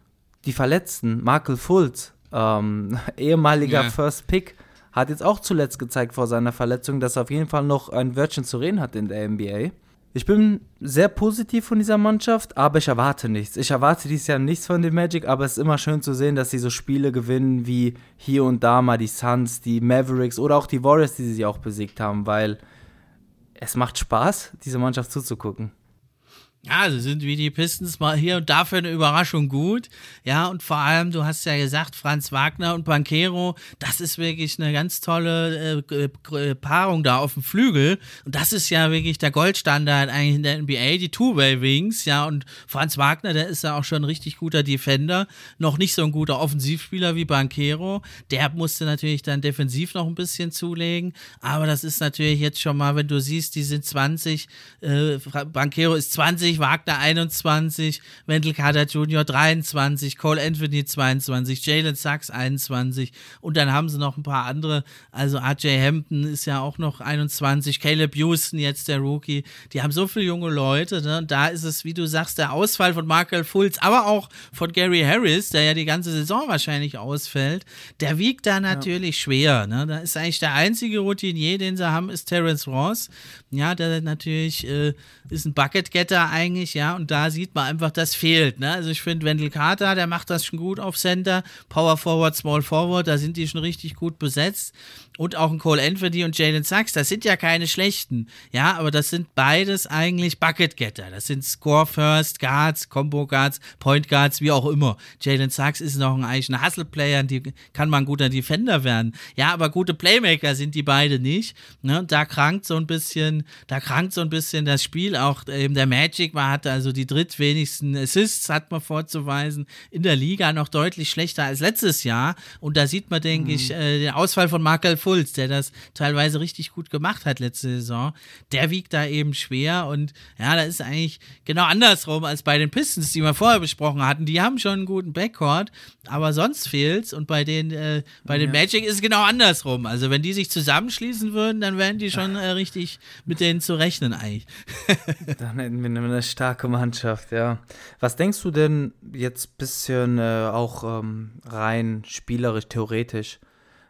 die Verletzten, Markel Fultz, ähm, ehemaliger yeah. First Pick, hat jetzt auch zuletzt gezeigt vor seiner Verletzung, dass er auf jeden Fall noch ein Wörtchen zu reden hat in der NBA. Ich bin sehr positiv von dieser Mannschaft, aber ich erwarte nichts. Ich erwarte dieses Jahr nichts von den Magic, aber es ist immer schön zu sehen, dass sie so Spiele gewinnen wie hier und da mal die Suns, die Mavericks oder auch die Warriors, die sie auch besiegt haben, weil es macht Spaß, diese Mannschaft zuzugucken. Ja, sie sind wie die Pistons mal hier und da für eine Überraschung gut. Ja, und vor allem, du hast ja gesagt, Franz Wagner und Banquero, das ist wirklich eine ganz tolle äh, Paarung da auf dem Flügel. Und das ist ja wirklich der Goldstandard eigentlich in der NBA, die Two-Way-Wings. Ja, und Franz Wagner, der ist ja auch schon ein richtig guter Defender. Noch nicht so ein guter Offensivspieler wie Banquero. Der musste natürlich dann defensiv noch ein bisschen zulegen. Aber das ist natürlich jetzt schon mal, wenn du siehst, die sind 20, äh, Banquero ist 20,20, Wagner 21, Wendell Carter Jr. 23, Cole Anthony 22, Jalen Sachs 21 und dann haben sie noch ein paar andere, also RJ Hampton ist ja auch noch 21, Caleb Houston jetzt der Rookie, die haben so viele junge Leute, ne? und da ist es, wie du sagst, der Ausfall von Markel Fultz, aber auch von Gary Harris, der ja die ganze Saison wahrscheinlich ausfällt, der wiegt da natürlich ja. schwer, ne? da ist eigentlich der einzige Routinier, den sie haben, ist Terence Ross, ja, der natürlich äh, ist ein Bucket-Getter eigentlich, ja, und da sieht man einfach, das fehlt, ne? Also ich finde, Wendell Carter, der macht das schon gut auf Center, Power Forward, Small Forward, da sind die schon richtig gut besetzt. Und auch ein Cole Anthony und Jalen Sachs, das sind ja keine schlechten. Ja, aber das sind beides eigentlich Bucket-Getter. Das sind Score-First, Guards, Combo-Guards, Point-Guards, wie auch immer. Jalen Sachs ist noch ein, eigentlich ein Hustle-Player, die kann man ein guter Defender werden. Ja, aber gute Playmaker sind die beide nicht. Ne? Da krankt so ein bisschen, da krankt so ein bisschen das Spiel. Auch ähm, der Magic war, hatte also die drittwenigsten Assists, hat man vorzuweisen, in der Liga noch deutlich schlechter als letztes Jahr. Und da sieht man, denke mhm. ich, äh, den Ausfall von Markel Fultz, der das teilweise richtig gut gemacht hat letzte Saison. Der wiegt da eben schwer und ja, da ist eigentlich genau andersrum als bei den Pistons, die wir vorher besprochen hatten. Die haben schon einen guten Backcourt, aber sonst fehlt's. Und bei den, äh, bei den ja. Magic ist es genau andersrum. Also wenn die sich zusammenschließen würden, dann wären die schon äh, richtig mit denen zu rechnen eigentlich. dann hätten wir eine starke Mannschaft, ja. Was denkst du denn jetzt ein bisschen äh, auch ähm, rein spielerisch, theoretisch?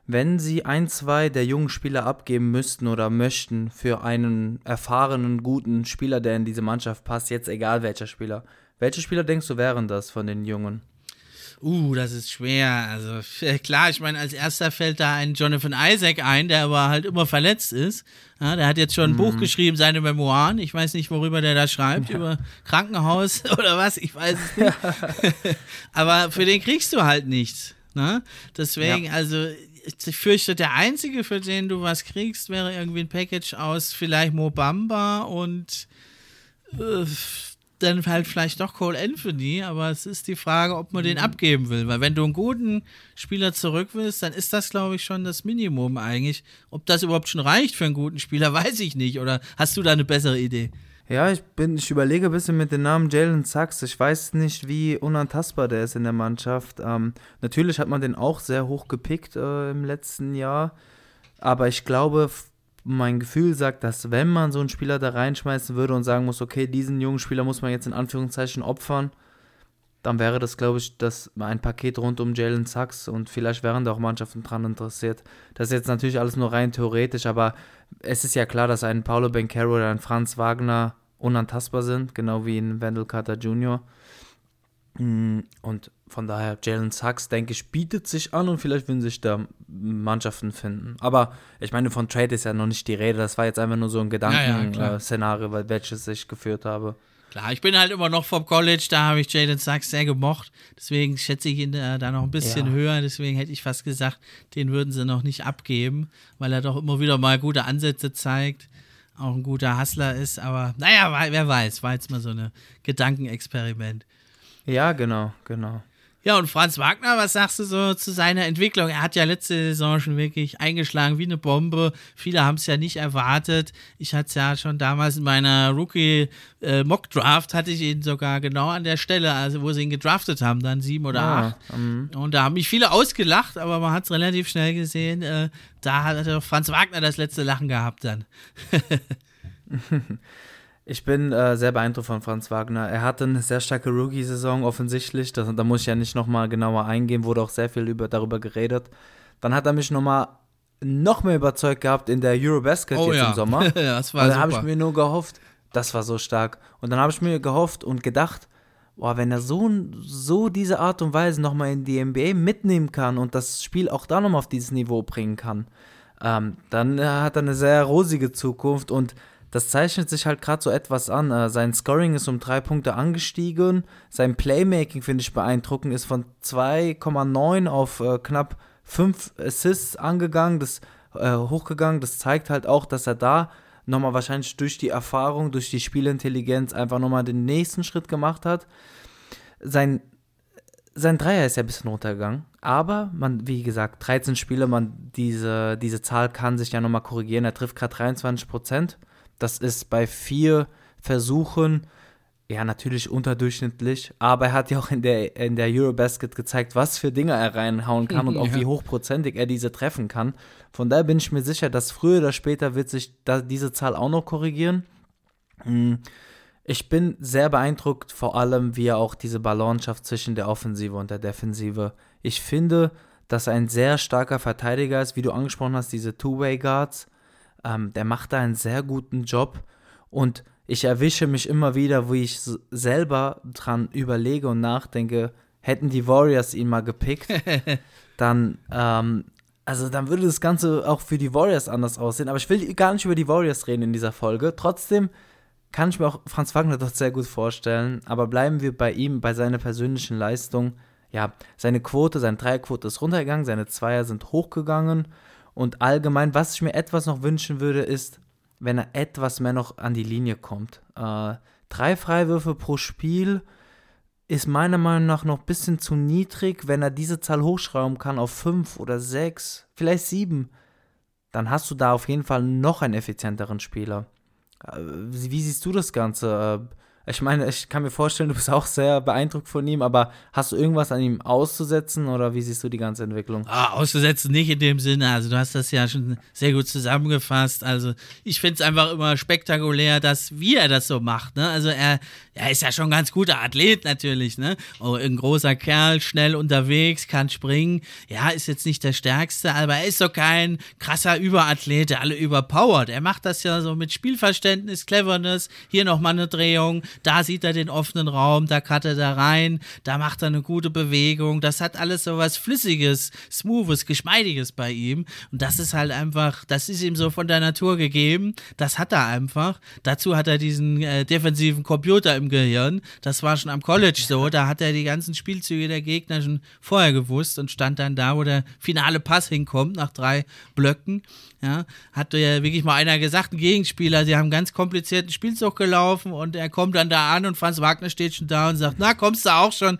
Wenn Sie ein, zwei der jungen Spieler abgeben müssten oder möchten für einen erfahrenen, guten Spieler, der in diese Mannschaft passt, jetzt egal welcher Spieler, welche Spieler denkst du wären das von den Jungen? Uh, das ist schwer. Also klar, ich meine, als erster fällt da ein Jonathan Isaac ein, der aber halt immer verletzt ist. Ja, der hat jetzt schon ein mhm. Buch geschrieben, seine Memoiren. Ich weiß nicht, worüber der da schreibt, ja. über Krankenhaus oder was, ich weiß es nicht. aber für den kriegst du halt nichts. Ne? Deswegen, ja. also ich fürchte, der einzige, für den du was kriegst, wäre irgendwie ein Package aus vielleicht Mobamba und äh, dann halt vielleicht doch Cole Anthony, aber es ist die Frage, ob man den mhm. abgeben will, weil wenn du einen guten Spieler zurück willst, dann ist das, glaube ich, schon das Minimum eigentlich. Ob das überhaupt schon reicht für einen guten Spieler, weiß ich nicht. Oder hast du da eine bessere Idee? Ja, ich bin, ich überlege ein bisschen mit dem Namen Jalen Sachs. Ich weiß nicht, wie unantastbar der ist in der Mannschaft. Ähm, natürlich hat man den auch sehr hoch gepickt äh, im letzten Jahr. Aber ich glaube, mein Gefühl sagt, dass wenn man so einen Spieler da reinschmeißen würde und sagen muss, okay, diesen jungen Spieler muss man jetzt in Anführungszeichen opfern, dann wäre das, glaube ich, das ein Paket rund um Jalen Sachs und vielleicht wären da auch Mannschaften dran interessiert. Das ist jetzt natürlich alles nur rein theoretisch, aber es ist ja klar, dass ein Paulo Bencaro oder ein Franz Wagner unantastbar sind, genau wie ein Wendell Carter Jr. Mm, und von daher, Jalen Sachs, denke ich, bietet sich an und vielleicht würden sich da Mannschaften finden. Aber ich meine, von Trade ist ja noch nicht die Rede. Das war jetzt einfach nur so ein Gedankenszenario, ja, ja, welches ich geführt habe. Klar, ich bin halt immer noch vom College, da habe ich Jalen Sachs sehr gemocht. Deswegen schätze ich ihn da, da noch ein bisschen ja. höher. Deswegen hätte ich fast gesagt, den würden sie noch nicht abgeben, weil er doch immer wieder mal gute Ansätze zeigt auch ein guter Hustler ist, aber naja, wer weiß, war jetzt mal so ein Gedankenexperiment. Ja, genau, genau. Ja, und Franz Wagner, was sagst du so zu seiner Entwicklung? Er hat ja letzte Saison schon wirklich eingeschlagen wie eine Bombe. Viele haben es ja nicht erwartet. Ich hatte es ja schon damals in meiner Rookie-Mock-Draft, äh, hatte ich ihn sogar genau an der Stelle, also wo sie ihn gedraftet haben, dann sieben oder ah, acht. Um. Und da haben mich viele ausgelacht, aber man hat es relativ schnell gesehen. Äh, da hat Franz Wagner das letzte Lachen gehabt dann. Ich bin äh, sehr beeindruckt von Franz Wagner. Er hatte eine sehr starke Rookie-Saison offensichtlich. Das, da muss ich ja nicht nochmal genauer eingehen, wurde auch sehr viel über, darüber geredet. Dann hat er mich nochmal noch mehr überzeugt gehabt in der Eurobasket oh, jetzt ja. im Sommer. das war und dann habe ich mir nur gehofft, das war so stark. Und dann habe ich mir gehofft und gedacht, boah, wenn er so, so diese Art und Weise nochmal in die NBA mitnehmen kann und das Spiel auch da nochmal auf dieses Niveau bringen kann, ähm, dann äh, hat er eine sehr rosige Zukunft und das zeichnet sich halt gerade so etwas an. Äh, sein Scoring ist um drei Punkte angestiegen. Sein Playmaking, finde ich beeindruckend, ist von 2,9 auf äh, knapp 5 Assists angegangen, das äh, hochgegangen. Das zeigt halt auch, dass er da nochmal wahrscheinlich durch die Erfahrung, durch die Spielintelligenz einfach nochmal den nächsten Schritt gemacht hat. Sein, sein Dreier ist ja ein bisschen runtergegangen, aber man, wie gesagt, 13 Spiele, man, diese, diese Zahl kann sich ja nochmal korrigieren. Er trifft gerade 23 Prozent. Das ist bei vier Versuchen ja natürlich unterdurchschnittlich, aber er hat ja auch in der, in der Eurobasket gezeigt, was für Dinge er reinhauen kann und auch wie hochprozentig er diese treffen kann. Von daher bin ich mir sicher, dass früher oder später wird sich da diese Zahl auch noch korrigieren. Hm, ich bin sehr beeindruckt, vor allem wie er auch diese Balance schafft zwischen der Offensive und der Defensive. Ich finde, dass er ein sehr starker Verteidiger ist, wie du angesprochen hast, diese Two-Way-Guards. Ähm, der macht da einen sehr guten Job und ich erwische mich immer wieder, wo ich selber dran überlege und nachdenke, hätten die Warriors ihn mal gepickt, dann ähm, also dann würde das Ganze auch für die Warriors anders aussehen. Aber ich will gar nicht über die Warriors reden in dieser Folge. Trotzdem kann ich mir auch Franz Wagner doch sehr gut vorstellen. Aber bleiben wir bei ihm, bei seiner persönlichen Leistung. Ja, seine Quote, seine Dreierquote ist runtergegangen, seine Zweier sind hochgegangen. Und allgemein, was ich mir etwas noch wünschen würde, ist, wenn er etwas mehr noch an die Linie kommt. Äh, drei Freiwürfe pro Spiel ist meiner Meinung nach noch ein bisschen zu niedrig. Wenn er diese Zahl hochschrauben kann auf fünf oder sechs, vielleicht sieben, dann hast du da auf jeden Fall noch einen effizienteren Spieler. Äh, wie siehst du das Ganze? Ich meine, ich kann mir vorstellen, du bist auch sehr beeindruckt von ihm, aber hast du irgendwas an ihm auszusetzen oder wie siehst du die ganze Entwicklung? Ah, auszusetzen nicht in dem Sinne. Also du hast das ja schon sehr gut zusammengefasst. Also ich finde es einfach immer spektakulär, dass wie er das so macht. Ne? Also er, er ist ja schon ein ganz guter Athlet natürlich. Ne? Oh, ein großer Kerl, schnell unterwegs, kann springen. Ja, ist jetzt nicht der Stärkste, aber er ist so kein krasser Überathlet, der alle überpowert. Er macht das ja so mit Spielverständnis, Cleverness. Hier nochmal eine Drehung da sieht er den offenen Raum, da cuttet er rein, da macht er eine gute Bewegung. Das hat alles so was Flüssiges, Smoothes, Geschmeidiges bei ihm. Und das ist halt einfach, das ist ihm so von der Natur gegeben. Das hat er einfach. Dazu hat er diesen äh, defensiven Computer im Gehirn. Das war schon am College so. Da hat er die ganzen Spielzüge der Gegner schon vorher gewusst und stand dann da, wo der finale Pass hinkommt, nach drei Blöcken. Ja, hat ja wirklich mal einer gesagt, ein Gegenspieler, sie haben einen ganz komplizierten Spielzug gelaufen und er kommt dann da an und Franz Wagner steht schon da und sagt, na, kommst du auch schon?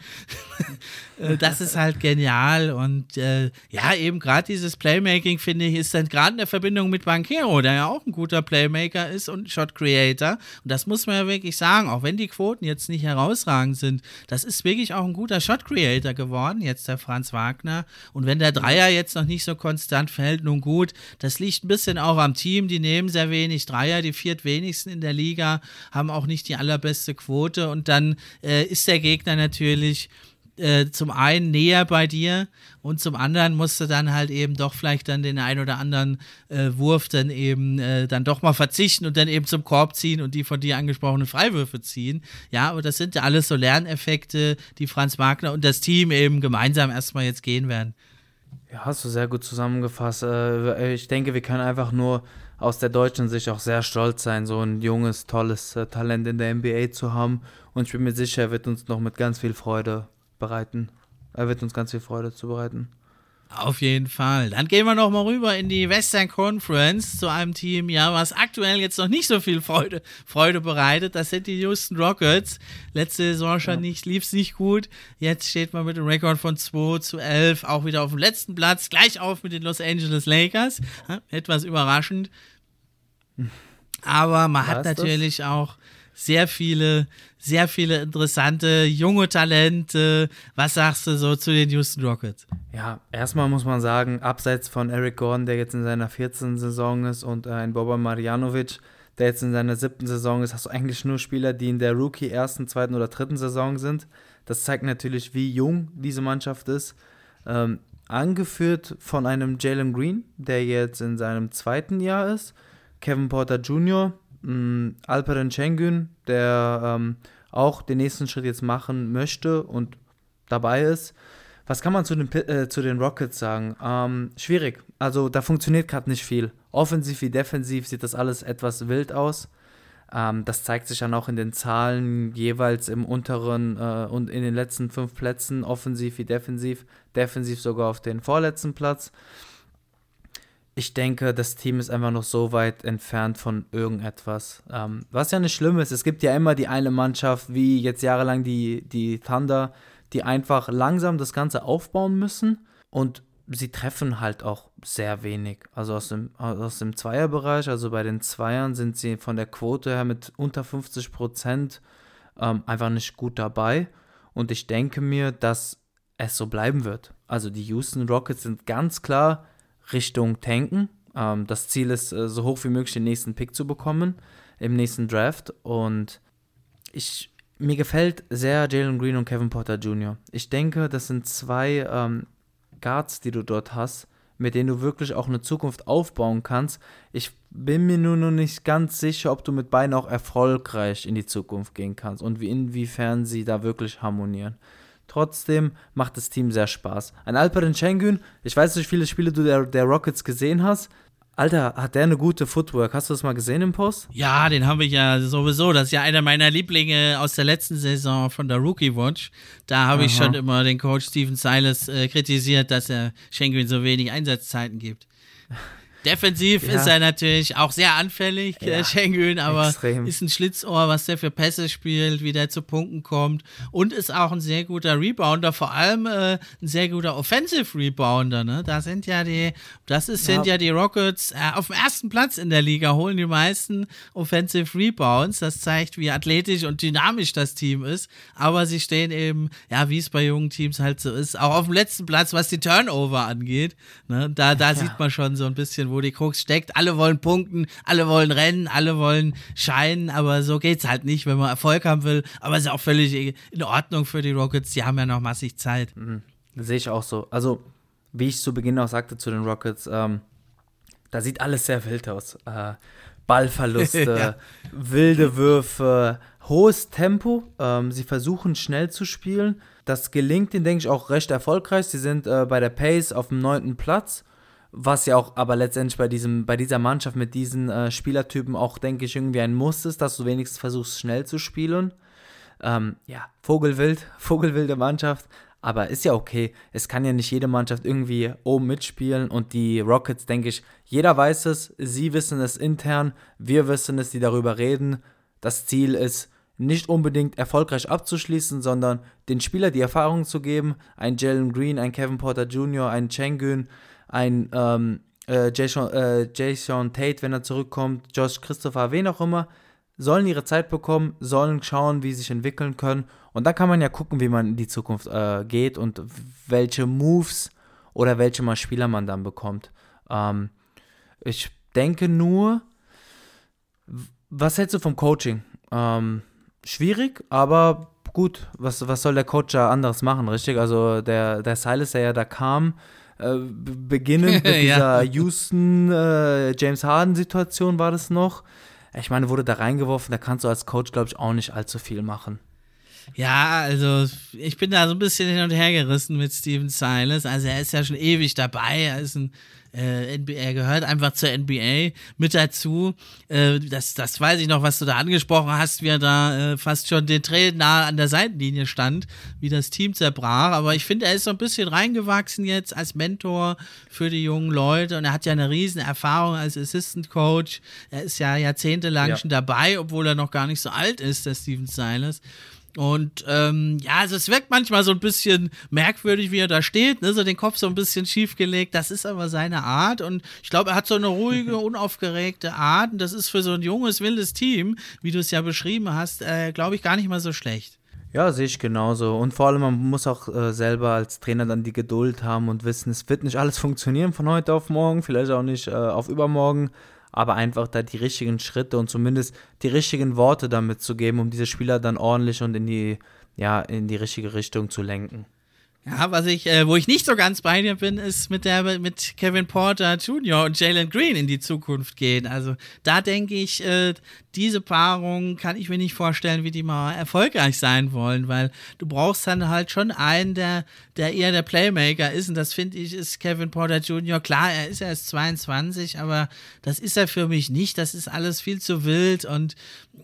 Äh, das ist halt genial und äh, ja, eben gerade dieses Playmaking, finde ich, ist dann gerade in der Verbindung mit Banquero, der ja auch ein guter Playmaker ist und Shot Creator. Und das muss man ja wirklich sagen, auch wenn die Quoten jetzt nicht herausragend sind, das ist wirklich auch ein guter Shot Creator geworden, jetzt der Franz Wagner. Und wenn der Dreier jetzt noch nicht so konstant fällt, nun gut, das liegt ein bisschen auch am Team, die nehmen sehr wenig Dreier, die viertwenigsten in der Liga, haben auch nicht die allerbeste Quote. Und dann äh, ist der Gegner natürlich äh, zum einen näher bei dir und zum anderen musst du dann halt eben doch vielleicht dann den ein oder anderen äh, Wurf dann eben äh, dann doch mal verzichten und dann eben zum Korb ziehen und die von dir angesprochenen Freiwürfe ziehen. Ja, aber das sind ja alles so Lerneffekte, die Franz Wagner und das Team eben gemeinsam erstmal jetzt gehen werden. Ja, hast du sehr gut zusammengefasst. Äh, ich denke, wir können einfach nur aus der deutschen Sicht auch sehr stolz sein, so ein junges, tolles äh, Talent in der NBA zu haben. Und ich bin mir sicher, er wird uns noch mit ganz viel Freude bereiten. Er wird uns ganz viel Freude zubereiten. Auf jeden Fall. Dann gehen wir noch mal rüber in die Western Conference zu einem Team, ja, was aktuell jetzt noch nicht so viel Freude, Freude bereitet. Das sind die Houston Rockets. Letzte Saison schon ja. nicht, lief es nicht gut. Jetzt steht man mit einem Rekord von 2 zu 11 auch wieder auf dem letzten Platz, gleich auf mit den Los Angeles Lakers. Ja, etwas überraschend. Aber man hat natürlich das? auch sehr viele, sehr viele interessante junge Talente. Was sagst du so zu den Houston Rockets? Ja, erstmal muss man sagen, abseits von Eric Gordon, der jetzt in seiner 14. Saison ist, und äh, ein Boban Marjanovic, der jetzt in seiner siebten Saison ist, hast du eigentlich nur Spieler, die in der Rookie ersten, zweiten oder dritten Saison sind. Das zeigt natürlich, wie jung diese Mannschaft ist. Ähm, angeführt von einem Jalen Green, der jetzt in seinem zweiten Jahr ist. Kevin Porter Jr., ähm, Alperen Schengen, der ähm, auch den nächsten Schritt jetzt machen möchte und dabei ist. Was kann man zu den, äh, zu den Rockets sagen? Ähm, schwierig. Also da funktioniert gerade nicht viel. Offensiv wie defensiv sieht das alles etwas wild aus. Ähm, das zeigt sich dann auch in den Zahlen jeweils im unteren äh, und in den letzten fünf Plätzen, offensiv wie defensiv. Defensiv sogar auf den vorletzten Platz ich denke, das Team ist einfach noch so weit entfernt von irgendetwas. Ähm, was ja nicht schlimm ist. Es gibt ja immer die eine Mannschaft, wie jetzt jahrelang die, die Thunder, die einfach langsam das Ganze aufbauen müssen und sie treffen halt auch sehr wenig. Also aus dem, aus dem Zweierbereich, also bei den Zweiern sind sie von der Quote her mit unter 50 Prozent ähm, einfach nicht gut dabei. Und ich denke mir, dass es so bleiben wird. Also die Houston Rockets sind ganz klar Richtung Tanken. Ähm, das Ziel ist, äh, so hoch wie möglich den nächsten Pick zu bekommen im nächsten Draft. Und ich, mir gefällt sehr Jalen Green und Kevin Potter Jr. Ich denke, das sind zwei ähm, Guards, die du dort hast, mit denen du wirklich auch eine Zukunft aufbauen kannst. Ich bin mir nur noch nicht ganz sicher, ob du mit beiden auch erfolgreich in die Zukunft gehen kannst und wie, inwiefern sie da wirklich harmonieren. Trotzdem macht das Team sehr Spaß. Ein Alperen Schengen, ich weiß nicht, wie viele Spiele du der, der Rockets gesehen hast. Alter, hat der eine gute Footwork? Hast du das mal gesehen im Post? Ja, den habe ich ja sowieso. Das ist ja einer meiner Lieblinge aus der letzten Saison von der Rookie Watch. Da habe ich schon immer den Coach Steven Silas äh, kritisiert, dass er Schengen so wenig Einsatzzeiten gibt. Defensiv ja. ist er natürlich auch sehr anfällig, ja, der Schengen, aber extrem. ist ein Schlitzohr, was der für Pässe spielt, wie der zu Punkten kommt und ist auch ein sehr guter Rebounder, vor allem äh, ein sehr guter Offensive Rebounder. Ne? Da sind ja die, das ist, ja. sind ja die Rockets äh, auf dem ersten Platz in der Liga, holen die meisten Offensive Rebounds. Das zeigt, wie athletisch und dynamisch das Team ist. Aber sie stehen eben, ja, wie es bei jungen Teams halt so ist, auch auf dem letzten Platz, was die Turnover angeht. Ne? Da, da sieht man schon so ein bisschen, wo die Krux steckt. Alle wollen punkten, alle wollen rennen, alle wollen scheinen, aber so geht's halt nicht, wenn man Erfolg haben will. Aber es ist auch völlig in Ordnung für die Rockets. Die haben ja noch massig Zeit. Mhm. Sehe ich auch so. Also, wie ich zu Beginn auch sagte zu den Rockets, ähm, da sieht alles sehr wild aus. Äh, Ballverluste, ja. wilde Würfe, hohes Tempo. Ähm, sie versuchen schnell zu spielen. Das gelingt ihnen, denke ich, auch recht erfolgreich. Sie sind äh, bei der Pace auf dem neunten Platz was ja auch aber letztendlich bei, diesem, bei dieser Mannschaft mit diesen äh, Spielertypen auch, denke ich, irgendwie ein Muss ist, dass du wenigstens versuchst, schnell zu spielen. Ähm, ja, Vogelwild, Vogelwilde Mannschaft, aber ist ja okay. Es kann ja nicht jede Mannschaft irgendwie oben mitspielen und die Rockets, denke ich, jeder weiß es, sie wissen es intern, wir wissen es, die darüber reden. Das Ziel ist, nicht unbedingt erfolgreich abzuschließen, sondern den Spieler die Erfahrung zu geben. Ein Jalen Green, ein Kevin Porter Jr., ein Chengun, ein ähm, äh, Jason, äh, Jason Tate, wenn er zurückkommt, Josh Christopher, wen auch immer, sollen ihre Zeit bekommen, sollen schauen, wie sie sich entwickeln können. Und dann kann man ja gucken, wie man in die Zukunft äh, geht und welche Moves oder welche mal Spieler man dann bekommt. Ähm, ich denke nur, was hältst du vom Coaching? Ähm, schwierig, aber gut, was, was soll der Coach da anderes machen, richtig? Also der, der Silas, der ja da kam, äh, beginnend mit dieser Houston äh, James Harden Situation war das noch. Ich meine, wurde da reingeworfen, da kannst du als Coach, glaube ich, auch nicht allzu viel machen. Ja, also ich bin da so ein bisschen hin und her gerissen mit Steven Silas. Also er ist ja schon ewig dabei. Er ist ein äh, NBA gehört einfach zur NBA mit dazu. Äh, das, das weiß ich noch, was du da angesprochen hast, wie er da äh, fast schon den Trail nah an der Seitenlinie stand, wie das Team zerbrach. Aber ich finde, er ist so ein bisschen reingewachsen jetzt als Mentor für die jungen Leute und er hat ja eine riesen Erfahrung als Assistant Coach. Er ist ja jahrzehntelang ja. schon dabei, obwohl er noch gar nicht so alt ist, der Steven Silas. Und ähm, ja, also es wirkt manchmal so ein bisschen merkwürdig, wie er da steht, ne? so den Kopf so ein bisschen schief gelegt. Das ist aber seine Art und ich glaube, er hat so eine ruhige, unaufgeregte Art und das ist für so ein junges, wildes Team, wie du es ja beschrieben hast, äh, glaube ich, gar nicht mal so schlecht. Ja, sehe ich genauso. Und vor allem, man muss auch äh, selber als Trainer dann die Geduld haben und wissen, es wird nicht alles funktionieren von heute auf morgen, vielleicht auch nicht äh, auf übermorgen aber einfach da die richtigen Schritte und zumindest die richtigen Worte damit zu geben, um diese Spieler dann ordentlich und in die, ja, in die richtige Richtung zu lenken. Ja, was ich, äh, wo ich nicht so ganz bei dir bin, ist mit der mit Kevin Porter Jr. und Jalen Green in die Zukunft gehen. Also da denke ich, äh, diese Paarung kann ich mir nicht vorstellen, wie die mal erfolgreich sein wollen, weil du brauchst dann halt schon einen, der, der eher der Playmaker ist. Und das finde ich, ist Kevin Porter Jr. Klar, er ist erst 22, aber das ist er für mich nicht. Das ist alles viel zu wild und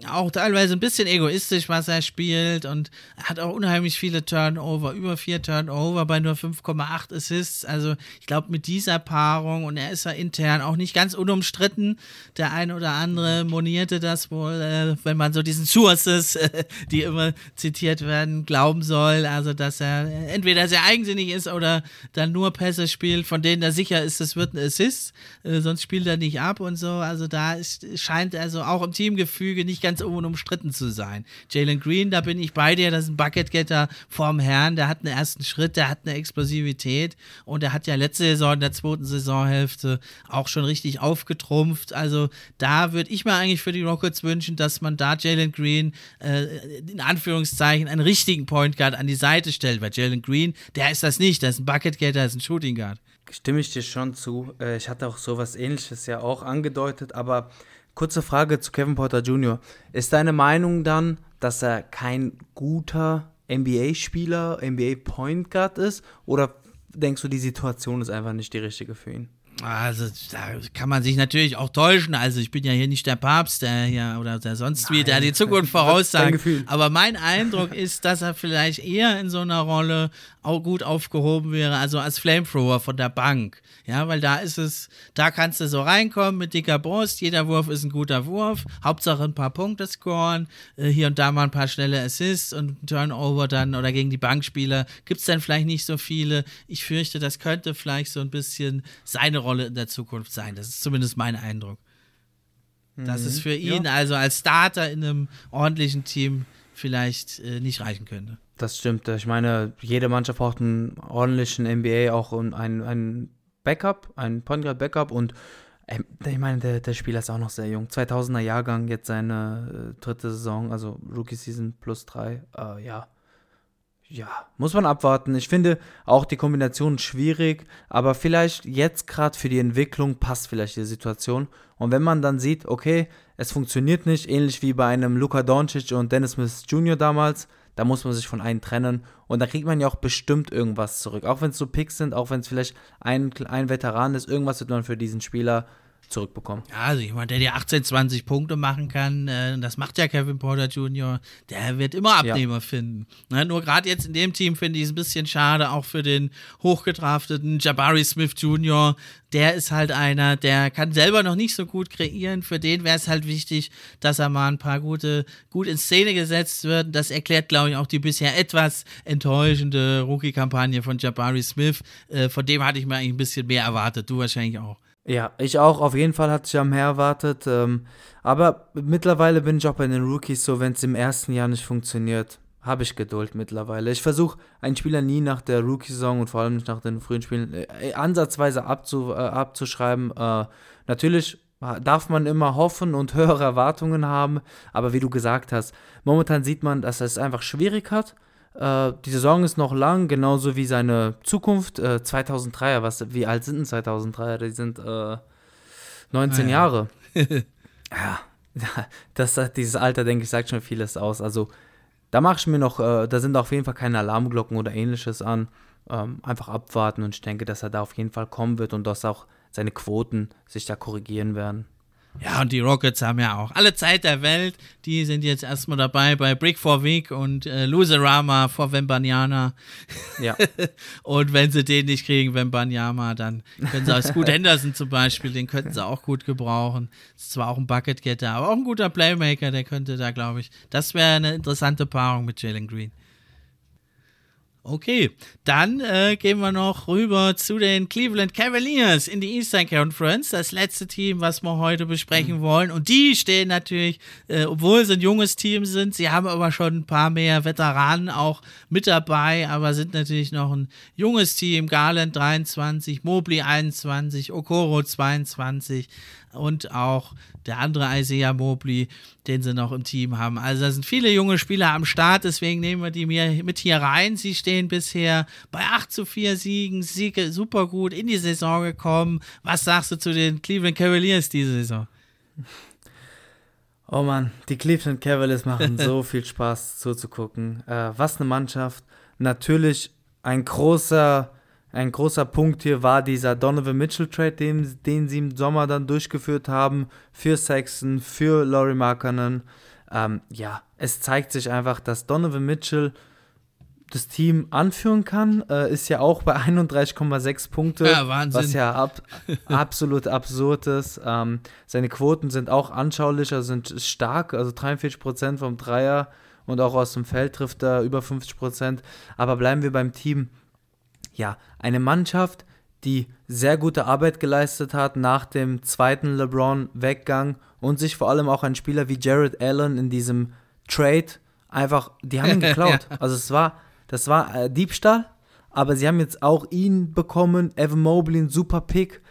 auch teilweise ein bisschen egoistisch, was er spielt. Und er hat auch unheimlich viele Turnover, über vier Turnover Turnover bei nur 5,8 Assists. Also ich glaube, mit dieser Paarung und er ist ja intern auch nicht ganz unumstritten. Der eine oder andere monierte das wohl, äh, wenn man so diesen Sources, äh, die immer zitiert werden, glauben soll. Also dass er entweder sehr eigensinnig ist oder dann nur Pässe spielt, von denen er sicher ist, es wird ein Assist. Äh, sonst spielt er nicht ab und so. Also da ist, scheint also auch im Teamgefüge nicht ganz unumstritten zu sein. Jalen Green, da bin ich bei dir, das ist ein Bucketgetter vorm Herrn, der hat einen ersten Schritt Schritt, der hat eine Explosivität und er hat ja letzte Saison, in der zweiten Saisonhälfte auch schon richtig aufgetrumpft. Also da würde ich mir eigentlich für die Rockets wünschen, dass man da Jalen Green äh, in Anführungszeichen einen richtigen Point Guard an die Seite stellt, weil Jalen Green, der ist das nicht, der ist ein Bucket Getter, der ist ein Shooting Guard. Stimme ich dir schon zu. Äh, ich hatte auch sowas ähnliches ja auch angedeutet, aber kurze Frage zu Kevin Porter Jr. Ist deine Meinung dann, dass er kein guter NBA-Spieler, NBA-Point Guard ist? Oder denkst du, die Situation ist einfach nicht die richtige für ihn? Also, da kann man sich natürlich auch täuschen. Also, ich bin ja hier nicht der Papst, der hier oder der sonst wie, der die Zukunft voraussagt. Aber mein Eindruck ist, dass er vielleicht eher in so einer Rolle auch gut aufgehoben wäre, also als Flamethrower von der Bank. Ja, weil da ist es, da kannst du so reinkommen mit dicker Brust, jeder Wurf ist ein guter Wurf, Hauptsache ein paar Punkte scoren, äh, hier und da mal ein paar schnelle Assists und Turnover dann oder gegen die Bankspieler gibt es dann vielleicht nicht so viele. Ich fürchte, das könnte vielleicht so ein bisschen seine Rolle in der Zukunft sein. Das ist zumindest mein Eindruck. Dass es mhm. für ihn ja. also als Starter in einem ordentlichen Team vielleicht äh, nicht reichen könnte. Das stimmt. Ich meine, jede Mannschaft braucht einen ordentlichen NBA, auch ein, ein Backup, ein Point Guard Backup und äh, ich meine, der, der Spieler ist auch noch sehr jung. 2000er Jahrgang, jetzt seine äh, dritte Saison, also Rookie Season plus drei. Äh, ja, ja, muss man abwarten. Ich finde auch die Kombination schwierig, aber vielleicht jetzt gerade für die Entwicklung passt vielleicht die Situation. Und wenn man dann sieht, okay, es funktioniert nicht, ähnlich wie bei einem Luka Doncic und Dennis Smith Jr. damals, da muss man sich von einem trennen und da kriegt man ja auch bestimmt irgendwas zurück. Auch wenn es so Picks sind, auch wenn es vielleicht ein, ein Veteran ist, irgendwas wird man für diesen Spieler zurückbekommen. Ja, also jemand, der dir 18, 20 Punkte machen kann, äh, das macht ja Kevin Porter Jr., der wird immer Abnehmer ja. finden. Ne? Nur gerade jetzt in dem Team finde ich es ein bisschen schade, auch für den hochgedrafteten Jabari Smith Jr., der ist halt einer, der kann selber noch nicht so gut kreieren. Für den wäre es halt wichtig, dass er mal ein paar gute, gut in Szene gesetzt wird. Das erklärt, glaube ich, auch die bisher etwas enttäuschende Rookie-Kampagne von Jabari Smith. Äh, von dem hatte ich mir eigentlich ein bisschen mehr erwartet. Du wahrscheinlich auch. Ja, ich auch. Auf jeden Fall hat sich am mehr erwartet. Ähm, aber mittlerweile bin ich auch bei den Rookies so, wenn es im ersten Jahr nicht funktioniert, habe ich Geduld mittlerweile. Ich versuche einen Spieler nie nach der Rookie-Saison und vor allem nicht nach den frühen Spielen äh, ansatzweise abzu, äh, abzuschreiben. Äh, natürlich darf man immer hoffen und höhere Erwartungen haben, aber wie du gesagt hast, momentan sieht man, dass er es einfach schwierig hat äh, die Saison ist noch lang, genauso wie seine Zukunft. Äh, 2003er, was, wie alt sind denn 2003er? Die sind äh, 19 ah, ja. Jahre. ja, das, dieses Alter, denke ich, sagt schon vieles aus. Also, da mache ich mir noch, äh, da sind auf jeden Fall keine Alarmglocken oder ähnliches an. Ähm, einfach abwarten und ich denke, dass er da auf jeden Fall kommen wird und dass auch seine Quoten sich da korrigieren werden. Ja, und die Rockets haben ja auch alle Zeit der Welt. Die sind jetzt erstmal dabei bei Brick for Week und äh, Loserama vor Wembanyama. Ja. und wenn sie den nicht kriegen, Wembanyama, dann können sie auch Scoot Henderson zum Beispiel, den könnten sie auch gut gebrauchen. Ist zwar auch ein Bucketgetter, aber auch ein guter Playmaker, der könnte da, glaube ich, das wäre eine interessante Paarung mit Jalen Green. Okay, dann äh, gehen wir noch rüber zu den Cleveland Cavaliers in die Eastern Conference, das letzte Team, was wir heute besprechen mhm. wollen. Und die stehen natürlich, äh, obwohl sie ein junges Team sind, sie haben aber schon ein paar mehr Veteranen auch mit dabei, aber sind natürlich noch ein junges Team. Garland 23, Mobley 21, Okoro 22 und auch der andere Isaiah Mobley, den sie noch im Team haben. Also da sind viele junge Spieler am Start, deswegen nehmen wir die mir mit hier rein. Sie stehen bisher bei 8 zu 4 Siegen, Siege super gut in die Saison gekommen. Was sagst du zu den Cleveland Cavaliers diese Saison? Oh Mann, die Cleveland Cavaliers machen so viel Spaß zuzugucken. Äh, was eine Mannschaft. Natürlich ein großer ein großer Punkt hier war dieser Donovan Mitchell-Trade, den, den sie im Sommer dann durchgeführt haben für Sexton, für Laurie Markkanen. Ähm, ja, es zeigt sich einfach, dass Donovan Mitchell das Team anführen kann, äh, ist ja auch bei 31,6 Punkte, ja, was ja ab, absolut absurd ist. Ähm, seine Quoten sind auch anschaulicher, sind stark, also 43% vom Dreier und auch aus dem Feld trifft er über 50%. Aber bleiben wir beim Team ja, eine Mannschaft, die sehr gute Arbeit geleistet hat nach dem zweiten LeBron-Weggang und sich vor allem auch ein Spieler wie Jared Allen in diesem Trade einfach, die haben ihn geklaut. ja. Also es war, das war äh, Diebstahl, aber sie haben jetzt auch ihn bekommen, Evan Mobley, ein super Pick.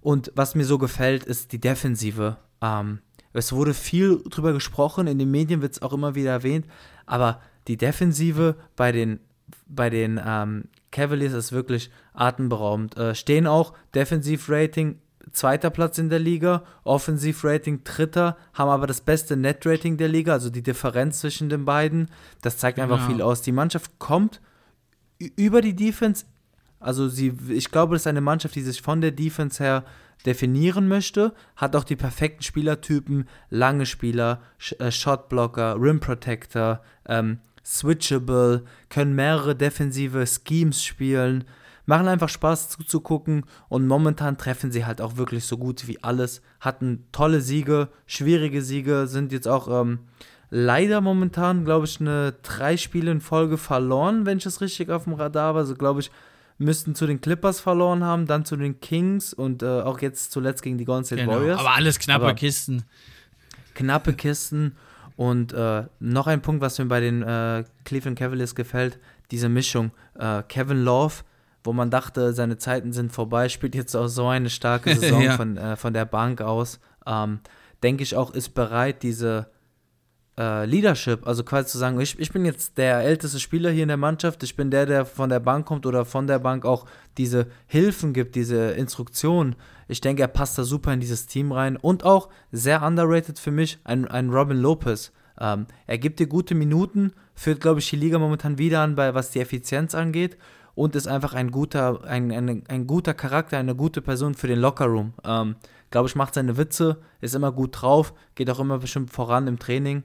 Und was mir so gefällt, ist die Defensive. Ähm, es wurde viel drüber gesprochen, in den Medien wird es auch immer wieder erwähnt, aber die Defensive bei den, bei den ähm, Cavaliers ist wirklich atemberaubend. Äh, stehen auch Defensiv-Rating zweiter Platz in der Liga, Offensivrating dritter, haben aber das beste Net-Rating der Liga, also die Differenz zwischen den beiden. Das zeigt einfach genau. viel aus. Die Mannschaft kommt über die Defense, also sie, ich glaube, das ist eine Mannschaft, die sich von der Defense her definieren möchte, hat auch die perfekten Spielertypen, lange Spieler, äh, Shotblocker, Rim Protector, ähm, switchable, können mehrere defensive Schemes spielen, machen einfach Spaß zuzugucken und momentan treffen sie halt auch wirklich so gut wie alles, hatten tolle Siege, schwierige Siege, sind jetzt auch ähm, leider momentan, glaube ich, eine drei Spiele in Folge verloren, wenn ich es richtig auf dem Radar habe, also glaube ich, müssten zu den Clippers verloren haben, dann zu den Kings und äh, auch jetzt zuletzt gegen die Golden State genau, Warriors. Aber alles knappe aber Kisten. Knappe Kisten. Und äh, noch ein Punkt, was mir bei den äh, Cleveland Cavaliers gefällt, diese Mischung. Äh, Kevin Love, wo man dachte, seine Zeiten sind vorbei, spielt jetzt auch so eine starke Saison ja. von, äh, von der Bank aus. Ähm, Denke ich auch, ist bereit, diese äh, Leadership, also quasi zu sagen, ich, ich bin jetzt der älteste Spieler hier in der Mannschaft, ich bin der, der von der Bank kommt oder von der Bank auch diese Hilfen gibt, diese Instruktionen. Ich denke, er passt da super in dieses Team rein und auch sehr underrated für mich, ein, ein Robin Lopez. Ähm, er gibt dir gute Minuten, führt, glaube ich, die Liga momentan wieder an, bei, was die Effizienz angeht und ist einfach ein guter, ein, ein, ein guter Charakter, eine gute Person für den Lockerroom. Ähm, glaube ich, macht seine Witze, ist immer gut drauf, geht auch immer bestimmt voran im Training.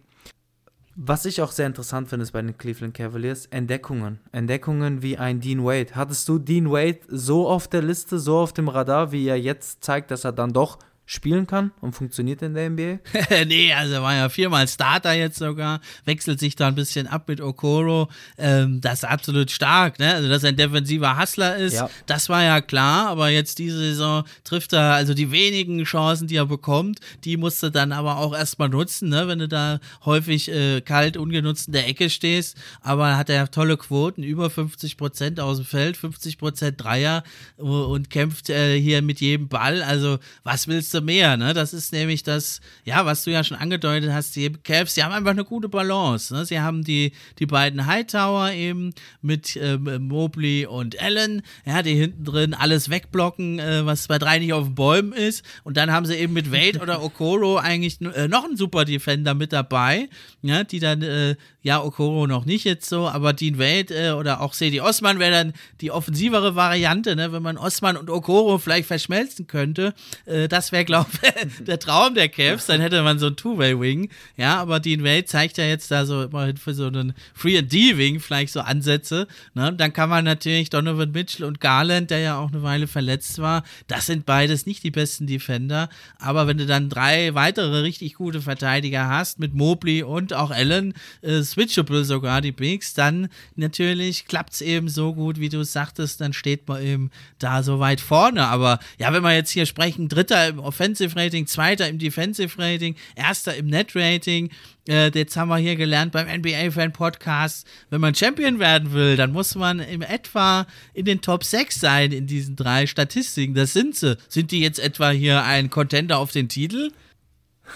Was ich auch sehr interessant finde, ist bei den Cleveland Cavaliers Entdeckungen. Entdeckungen wie ein Dean Wade. Hattest du Dean Wade so auf der Liste, so auf dem Radar, wie er jetzt zeigt, dass er dann doch spielen kann und funktioniert in der NBA? nee, also er war ja viermal Starter jetzt sogar, wechselt sich da ein bisschen ab mit Okoro. Ähm, das ist absolut stark, ne? Also, dass er ein defensiver Hustler ist, ja. das war ja klar, aber jetzt diese Saison trifft er, also die wenigen Chancen, die er bekommt, die musste dann aber auch erstmal nutzen, ne? Wenn du da häufig äh, kalt ungenutzt in der Ecke stehst, aber hat er tolle Quoten, über 50 Prozent aus dem Feld, 50 Prozent Dreier äh, und kämpft äh, hier mit jedem Ball. Also, was willst du mehr. Ne? Das ist nämlich das, ja, was du ja schon angedeutet hast, die Cavs, die haben einfach eine gute Balance. Ne? Sie haben die, die beiden Hightower eben mit ähm, Mobley und Allen, ja, die hinten drin alles wegblocken, äh, was bei drei nicht auf den Bäumen ist. Und dann haben sie eben mit Wade oder Okoro eigentlich äh, noch einen Super Defender mit dabei, ja, die dann, äh, ja, Okoro noch nicht jetzt so, aber Dean Wade äh, oder auch Sedi Osman wäre dann die offensivere Variante, ne? wenn man Osman und Okoro vielleicht verschmelzen könnte. Äh, das wäre, glaube der Traum der Cavs. Dann hätte man so ein Two-Way-Wing. Ja, aber Dean Wade zeigt ja jetzt da so immerhin für so einen Free-and-D-Wing vielleicht so Ansätze. Ne? Dann kann man natürlich Donovan Mitchell und Garland, der ja auch eine Weile verletzt war, das sind beides nicht die besten Defender. Aber wenn du dann drei weitere richtig gute Verteidiger hast, mit Mobley und auch Allen, äh, switchable sogar die Bigs, dann natürlich klappt es eben so gut, wie du es sagtest, dann steht man eben da so weit vorne. Aber ja, wenn wir jetzt hier sprechen, Dritter im Offensive Rating, Zweiter im Defensive Rating, Erster im Net Rating. Äh, jetzt haben wir hier gelernt beim NBA Fan Podcast, wenn man Champion werden will, dann muss man in etwa in den Top 6 sein in diesen drei Statistiken. Das sind sie. Sind die jetzt etwa hier ein Contender auf den Titel?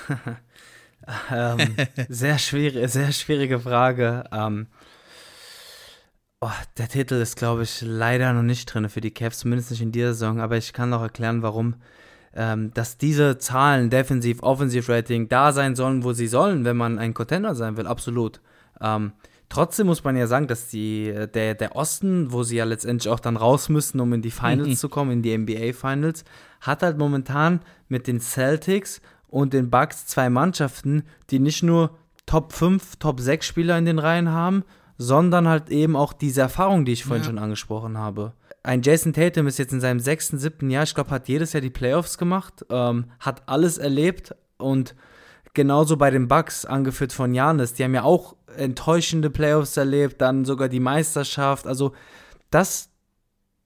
ähm, sehr, schwierig, sehr schwierige Frage. Ähm, oh, der Titel ist, glaube ich, leider noch nicht drin für die Cavs, zumindest nicht in dieser Saison, aber ich kann noch erklären, warum. Ähm, dass diese Zahlen, Defensiv, Offensiv Rating, da sein sollen, wo sie sollen, wenn man ein Contender sein will, absolut. Ähm, trotzdem muss man ja sagen, dass die, äh, der, der Osten, wo sie ja letztendlich auch dann raus müssen, um in die Finals mhm. zu kommen, in die NBA Finals, hat halt momentan mit den Celtics und den Bucks zwei Mannschaften, die nicht nur Top 5, Top 6 Spieler in den Reihen haben, sondern halt eben auch diese Erfahrung, die ich vorhin ja. schon angesprochen habe. Ein Jason Tatum ist jetzt in seinem sechsten, siebten Jahr, ich glaube, hat jedes Jahr die Playoffs gemacht, ähm, hat alles erlebt und genauso bei den Bucks, angeführt von Janis, die haben ja auch enttäuschende Playoffs erlebt, dann sogar die Meisterschaft. Also das,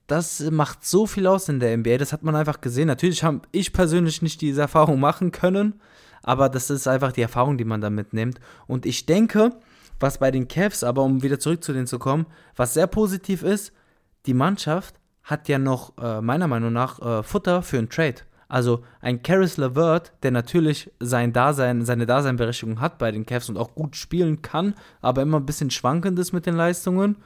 das macht so viel aus in der NBA, das hat man einfach gesehen. Natürlich habe ich persönlich nicht diese Erfahrung machen können, aber das ist einfach die Erfahrung, die man da mitnimmt. Und ich denke, was bei den Cavs, aber um wieder zurück zu denen zu kommen, was sehr positiv ist, die Mannschaft hat ja noch äh, meiner Meinung nach äh, Futter für einen Trade. Also ein Caris LeVert, der natürlich sein Dasein, seine Daseinberechtigung hat bei den Cavs und auch gut spielen kann, aber immer ein bisschen schwankend ist mit den Leistungen,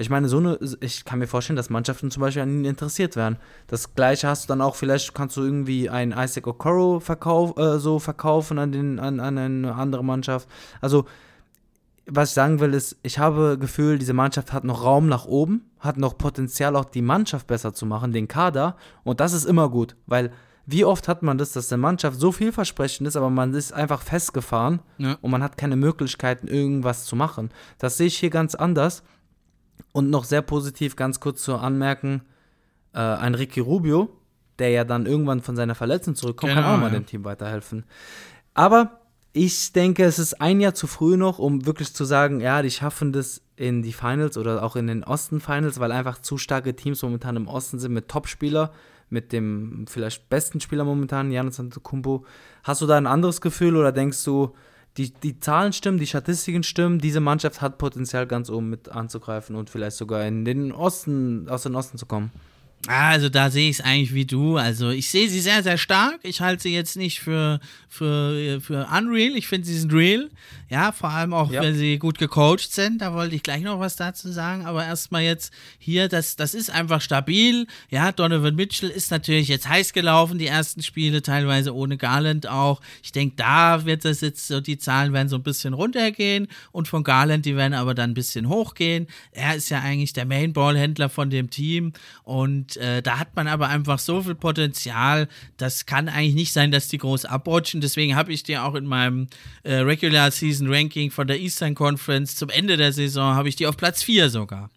Ich meine, so eine, ich kann mir vorstellen, dass Mannschaften zum Beispiel an ihn interessiert werden. Das gleiche hast du dann auch, vielleicht kannst du irgendwie einen Isaac Okoro verkauf, äh, so verkaufen an, den, an, an eine andere Mannschaft. Also, was ich sagen will, ist, ich habe Gefühl, diese Mannschaft hat noch Raum nach oben, hat noch Potenzial, auch die Mannschaft besser zu machen, den Kader. Und das ist immer gut, weil wie oft hat man das, dass eine Mannschaft so vielversprechend ist, aber man ist einfach festgefahren ja. und man hat keine Möglichkeiten, irgendwas zu machen. Das sehe ich hier ganz anders. Und noch sehr positiv, ganz kurz zu anmerken, äh, ein Ricky Rubio, der ja dann irgendwann von seiner Verletzung zurückkommt, genau, kann auch mal ja. dem Team weiterhelfen. Aber ich denke, es ist ein Jahr zu früh noch, um wirklich zu sagen, ja, die schaffen das in die Finals oder auch in den Osten-Finals, weil einfach zu starke Teams momentan im Osten sind mit Top-Spieler, mit dem vielleicht besten Spieler momentan, Janis Antetokounmpo. Hast du da ein anderes Gefühl oder denkst du, die, die Zahlen stimmen, die Statistiken stimmen, diese Mannschaft hat Potenzial ganz oben mit anzugreifen und vielleicht sogar in den Osten, aus dem Osten zu kommen? Also da sehe ich es eigentlich wie du. Also ich sehe sie sehr, sehr stark. Ich halte sie jetzt nicht für, für, für unreal. Ich finde, sie sind real. Ja, vor allem auch, ja. wenn sie gut gecoacht sind. Da wollte ich gleich noch was dazu sagen. Aber erstmal jetzt hier, das, das ist einfach stabil. Ja, Donovan Mitchell ist natürlich jetzt heiß gelaufen, die ersten Spiele, teilweise ohne Garland auch. Ich denke, da wird das jetzt so, die Zahlen werden so ein bisschen runtergehen. Und von Garland, die werden aber dann ein bisschen hochgehen. Er ist ja eigentlich der Mainball-Händler von dem Team. Und äh, da hat man aber einfach so viel Potenzial, das kann eigentlich nicht sein, dass die groß abrutschen. Deswegen habe ich dir auch in meinem äh, Regular Season Ranking von der Eastern Conference zum Ende der Saison, habe ich die auf Platz 4 sogar.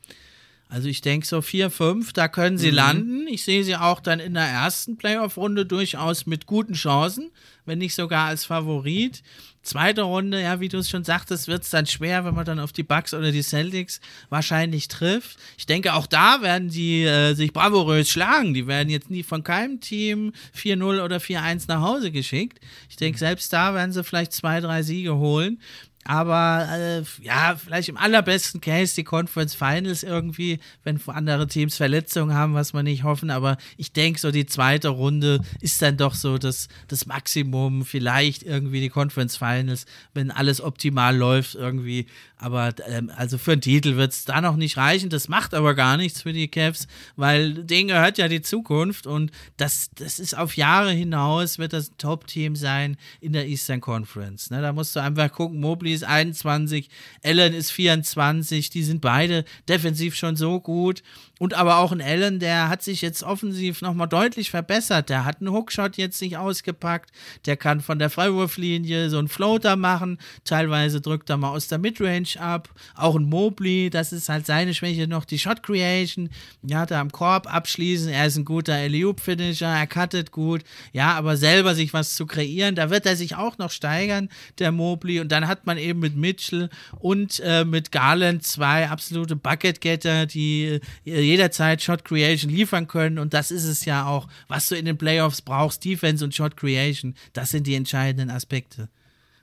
Also ich denke so 4, 5, da können sie mhm. landen. Ich sehe sie auch dann in der ersten Playoff-Runde durchaus mit guten Chancen, wenn nicht sogar als Favorit. Zweite Runde, ja, wie du es schon sagtest, wird es dann schwer, wenn man dann auf die Bucks oder die Celtics wahrscheinlich trifft. Ich denke, auch da werden die äh, sich bravourös schlagen. Die werden jetzt nie von keinem Team 4-0 oder 4-1 nach Hause geschickt. Ich denke, selbst da werden sie vielleicht zwei, drei Siege holen. Aber äh, ja, vielleicht im allerbesten Case die Conference Finals irgendwie, wenn andere Teams Verletzungen haben, was wir nicht hoffen. Aber ich denke, so die zweite Runde ist dann doch so das, das Maximum. Vielleicht irgendwie die Conference Finals, wenn alles optimal läuft irgendwie. Aber ähm, also für einen Titel wird es da noch nicht reichen. Das macht aber gar nichts für die Cavs, weil denen gehört ja die Zukunft und das, das ist auf Jahre hinaus, wird das Top-Team sein in der Eastern Conference. Ne? Da musst du einfach gucken, Mobley ist 21, Allen ist 24, die sind beide defensiv schon so gut. Und aber auch ein Allen, der hat sich jetzt offensiv nochmal deutlich verbessert. Der hat einen Hookshot jetzt nicht ausgepackt. Der kann von der Freiwurflinie so einen Floater machen. Teilweise drückt er mal aus der Midrange ab. Auch ein Mobley, das ist halt seine Schwäche noch, die Shot Creation. Ja, da am Korb abschließen. Er ist ein guter Alley-Oop-Finisher. Er cuttet gut. Ja, aber selber sich was zu kreieren, da wird er sich auch noch steigern, der Mobley. Und dann hat man eben mit Mitchell und äh, mit Garland zwei absolute Bucket-Getter, die äh, jederzeit Shot Creation liefern können. Und das ist es ja auch, was du in den Playoffs brauchst. Defense und Shot Creation, das sind die entscheidenden Aspekte.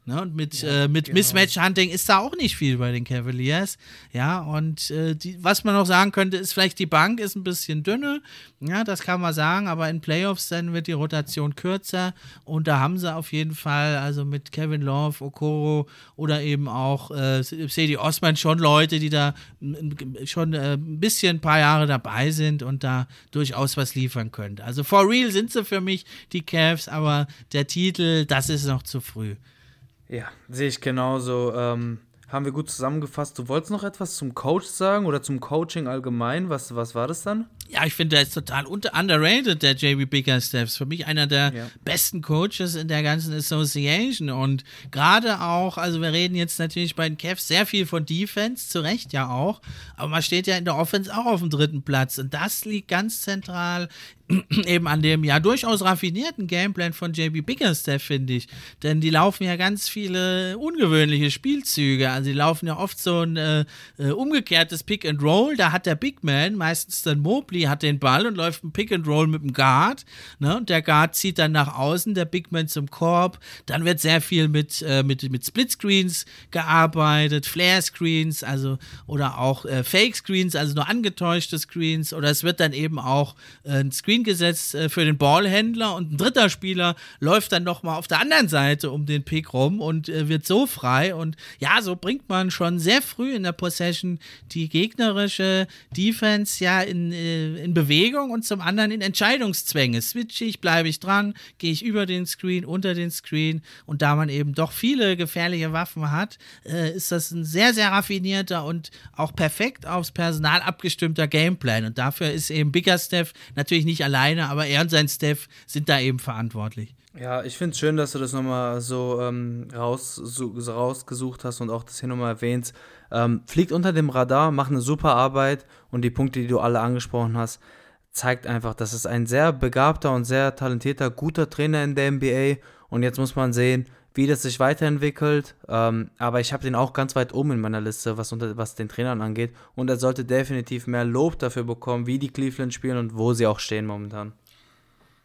Ne? Und mit, ja, äh, mit genau. Mismatch-Hunting ist da auch nicht viel bei den Cavaliers. Ja, und äh, die, was man noch sagen könnte, ist vielleicht die Bank ist ein bisschen dünne. Ja, das kann man sagen, aber in Playoffs dann wird die Rotation kürzer. Und da haben sie auf jeden Fall, also mit Kevin Love, Okoro oder eben auch äh, Sadie Osman schon Leute, die da schon äh, ein bisschen ein paar Jahre dabei sind und da durchaus was liefern können. Also for real sind sie für mich die Cavs, aber der Titel, das ist noch zu früh. Ja, sehe ich genauso. Ähm, haben wir gut zusammengefasst. Du wolltest noch etwas zum Coach sagen oder zum Coaching allgemein? Was, was war das dann? Ja, ich finde, der ist total unter underrated, der JB Bickerstaff. Für mich einer der ja. besten Coaches in der ganzen Association. Und gerade auch, also wir reden jetzt natürlich bei den Cavs sehr viel von Defense, zu Recht ja auch. Aber man steht ja in der Offense auch auf dem dritten Platz. Und das liegt ganz zentral eben an dem ja durchaus raffinierten Gameplan von JB Bickerstaff, finde ich. Denn die laufen ja ganz viele ungewöhnliche Spielzüge. Also die laufen ja oft so ein äh, äh, umgekehrtes Pick and Roll. Da hat der Big Man, meistens dann Mobley, hat den Ball und läuft ein Pick and Roll mit dem Guard. Ne? Und der Guard zieht dann nach außen, der Big Man zum Korb. Dann wird sehr viel mit, äh, mit, mit Split Screens gearbeitet, Flare Screens, also oder auch äh, Fake Screens, also nur angetäuschte Screens. Oder es wird dann eben auch äh, ein Screen Screen gesetzt äh, für den Ballhändler und ein dritter Spieler läuft dann nochmal auf der anderen Seite um den Pick rum und äh, wird so frei. Und ja, so bringt man schon sehr früh in der Possession die gegnerische Defense ja in, äh, in Bewegung und zum anderen in Entscheidungszwänge. Switche ich, bleibe ich dran, gehe ich über den Screen, unter den Screen und da man eben doch viele gefährliche Waffen hat, äh, ist das ein sehr, sehr raffinierter und auch perfekt aufs Personal abgestimmter Gameplan. Und dafür ist eben Bigger Steph natürlich nicht alleine, aber er und sein Steph sind da eben verantwortlich. Ja, ich finde es schön, dass du das nochmal so, ähm, raus, so, so rausgesucht hast und auch das hier nochmal erwähnst. Ähm, fliegt unter dem Radar, macht eine super Arbeit und die Punkte, die du alle angesprochen hast, zeigt einfach, dass es ein sehr begabter und sehr talentierter, guter Trainer in der NBA und jetzt muss man sehen, wie das sich weiterentwickelt. Ähm, aber ich habe den auch ganz weit oben in meiner Liste, was, unter, was den Trainern angeht. Und er sollte definitiv mehr Lob dafür bekommen, wie die Cleveland spielen und wo sie auch stehen momentan.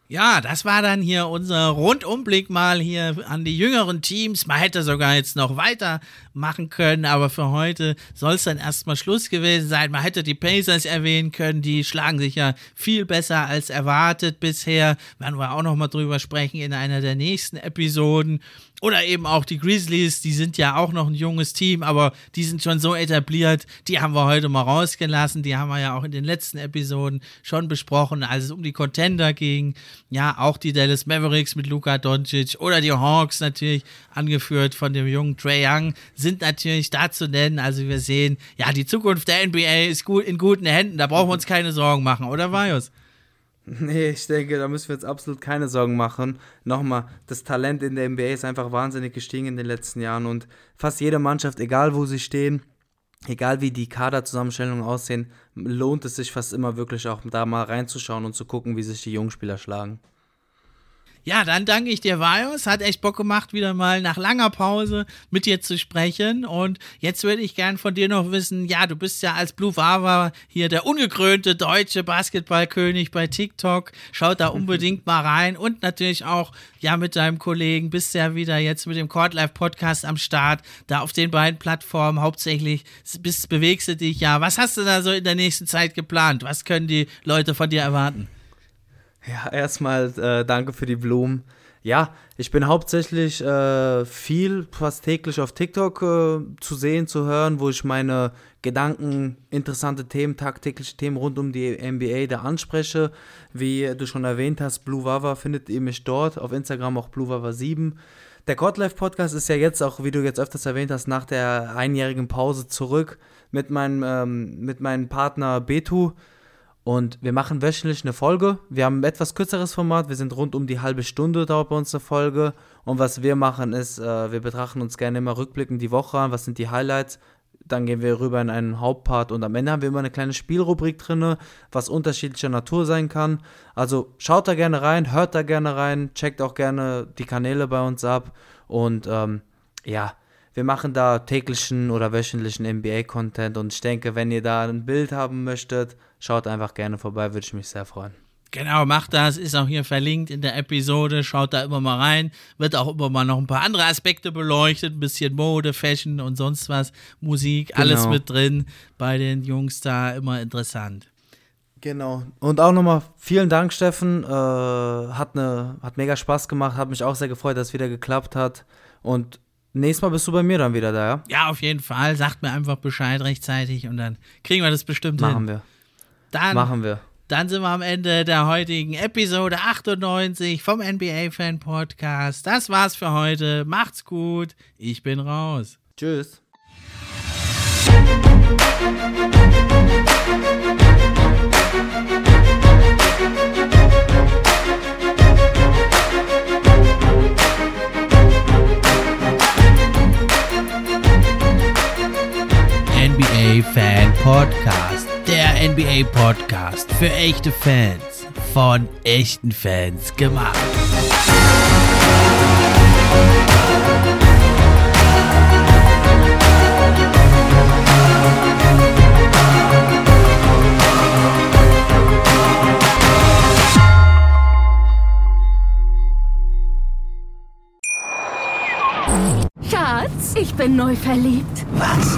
Ja, das war dann hier unser Rundumblick mal hier an die jüngeren Teams. Man hätte sogar jetzt noch weiter machen können, aber für heute soll es dann erstmal Schluss gewesen sein. Man hätte die Pacers erwähnen können, die schlagen sich ja viel besser als erwartet bisher. Werden wir auch noch mal drüber sprechen in einer der nächsten Episoden. Oder eben auch die Grizzlies, die sind ja auch noch ein junges Team, aber die sind schon so etabliert, die haben wir heute mal rausgelassen, die haben wir ja auch in den letzten Episoden schon besprochen, als es um die Contender ging. Ja, auch die Dallas Mavericks mit Luka Doncic oder die Hawks natürlich, angeführt von dem jungen Trey Young, sind natürlich da zu nennen. Also wir sehen, ja, die Zukunft der NBA ist gut in guten Händen, da brauchen wir uns keine Sorgen machen, oder Vajos? Nee, ich denke, da müssen wir uns absolut keine Sorgen machen. Nochmal, das Talent in der NBA ist einfach wahnsinnig gestiegen in den letzten Jahren und fast jede Mannschaft, egal wo sie stehen, egal wie die Kaderzusammenstellungen aussehen, lohnt es sich fast immer wirklich auch da mal reinzuschauen und zu gucken, wie sich die Jungspieler schlagen. Ja, dann danke ich dir, Vajos. Hat echt Bock gemacht, wieder mal nach langer Pause mit dir zu sprechen. Und jetzt würde ich gern von dir noch wissen, ja, du bist ja als Blue Vava hier der ungekrönte deutsche Basketballkönig bei TikTok. Schaut da unbedingt mal rein. Und natürlich auch, ja, mit deinem Kollegen bist du ja wieder jetzt mit dem Court Life Podcast am Start. Da auf den beiden Plattformen hauptsächlich bist, bewegst du dich ja. Was hast du da so in der nächsten Zeit geplant? Was können die Leute von dir erwarten? Ja, erstmal äh, danke für die Blumen. Ja, ich bin hauptsächlich äh, viel, fast täglich auf TikTok äh, zu sehen, zu hören, wo ich meine Gedanken, interessante Themen, tagtägliche Themen rund um die NBA da anspreche. Wie du schon erwähnt hast, Blue Wawa findet ihr mich dort, auf Instagram auch Blue Wawa 7. Der Godlife Podcast ist ja jetzt auch, wie du jetzt öfters erwähnt hast, nach der einjährigen Pause zurück mit meinem, ähm, mit meinem Partner Betu und wir machen wöchentlich eine Folge. Wir haben ein etwas kürzeres Format. Wir sind rund um die halbe Stunde dauert bei uns eine Folge. Und was wir machen ist, äh, wir betrachten uns gerne immer rückblickend die Woche an. Was sind die Highlights? Dann gehen wir rüber in einen Hauptpart und am Ende haben wir immer eine kleine Spielrubrik drin, was unterschiedlicher Natur sein kann. Also schaut da gerne rein, hört da gerne rein, checkt auch gerne die Kanäle bei uns ab und ähm, ja, wir machen da täglichen oder wöchentlichen NBA-Content und ich denke, wenn ihr da ein Bild haben möchtet, schaut einfach gerne vorbei, würde ich mich sehr freuen. Genau, macht das, ist auch hier verlinkt in der Episode, schaut da immer mal rein, wird auch immer mal noch ein paar andere Aspekte beleuchtet, ein bisschen Mode, Fashion und sonst was, Musik, genau. alles mit drin, bei den Jungs da immer interessant. Genau. Und auch nochmal vielen Dank, Steffen. Äh, hat, ne, hat mega Spaß gemacht, hat mich auch sehr gefreut, dass es wieder geklappt hat. Und Nächstes Mal bist du bei mir dann wieder da, ja? Ja, auf jeden Fall. Sagt mir einfach Bescheid rechtzeitig und dann kriegen wir das bestimmt Machen hin. wir. Dann, Machen wir. Dann sind wir am Ende der heutigen Episode 98 vom NBA Fan Podcast. Das war's für heute. Macht's gut. Ich bin raus. Tschüss. NBA Fan Podcast. Der NBA Podcast für echte Fans. Von echten Fans gemacht. Schatz, ich bin neu verliebt. Was?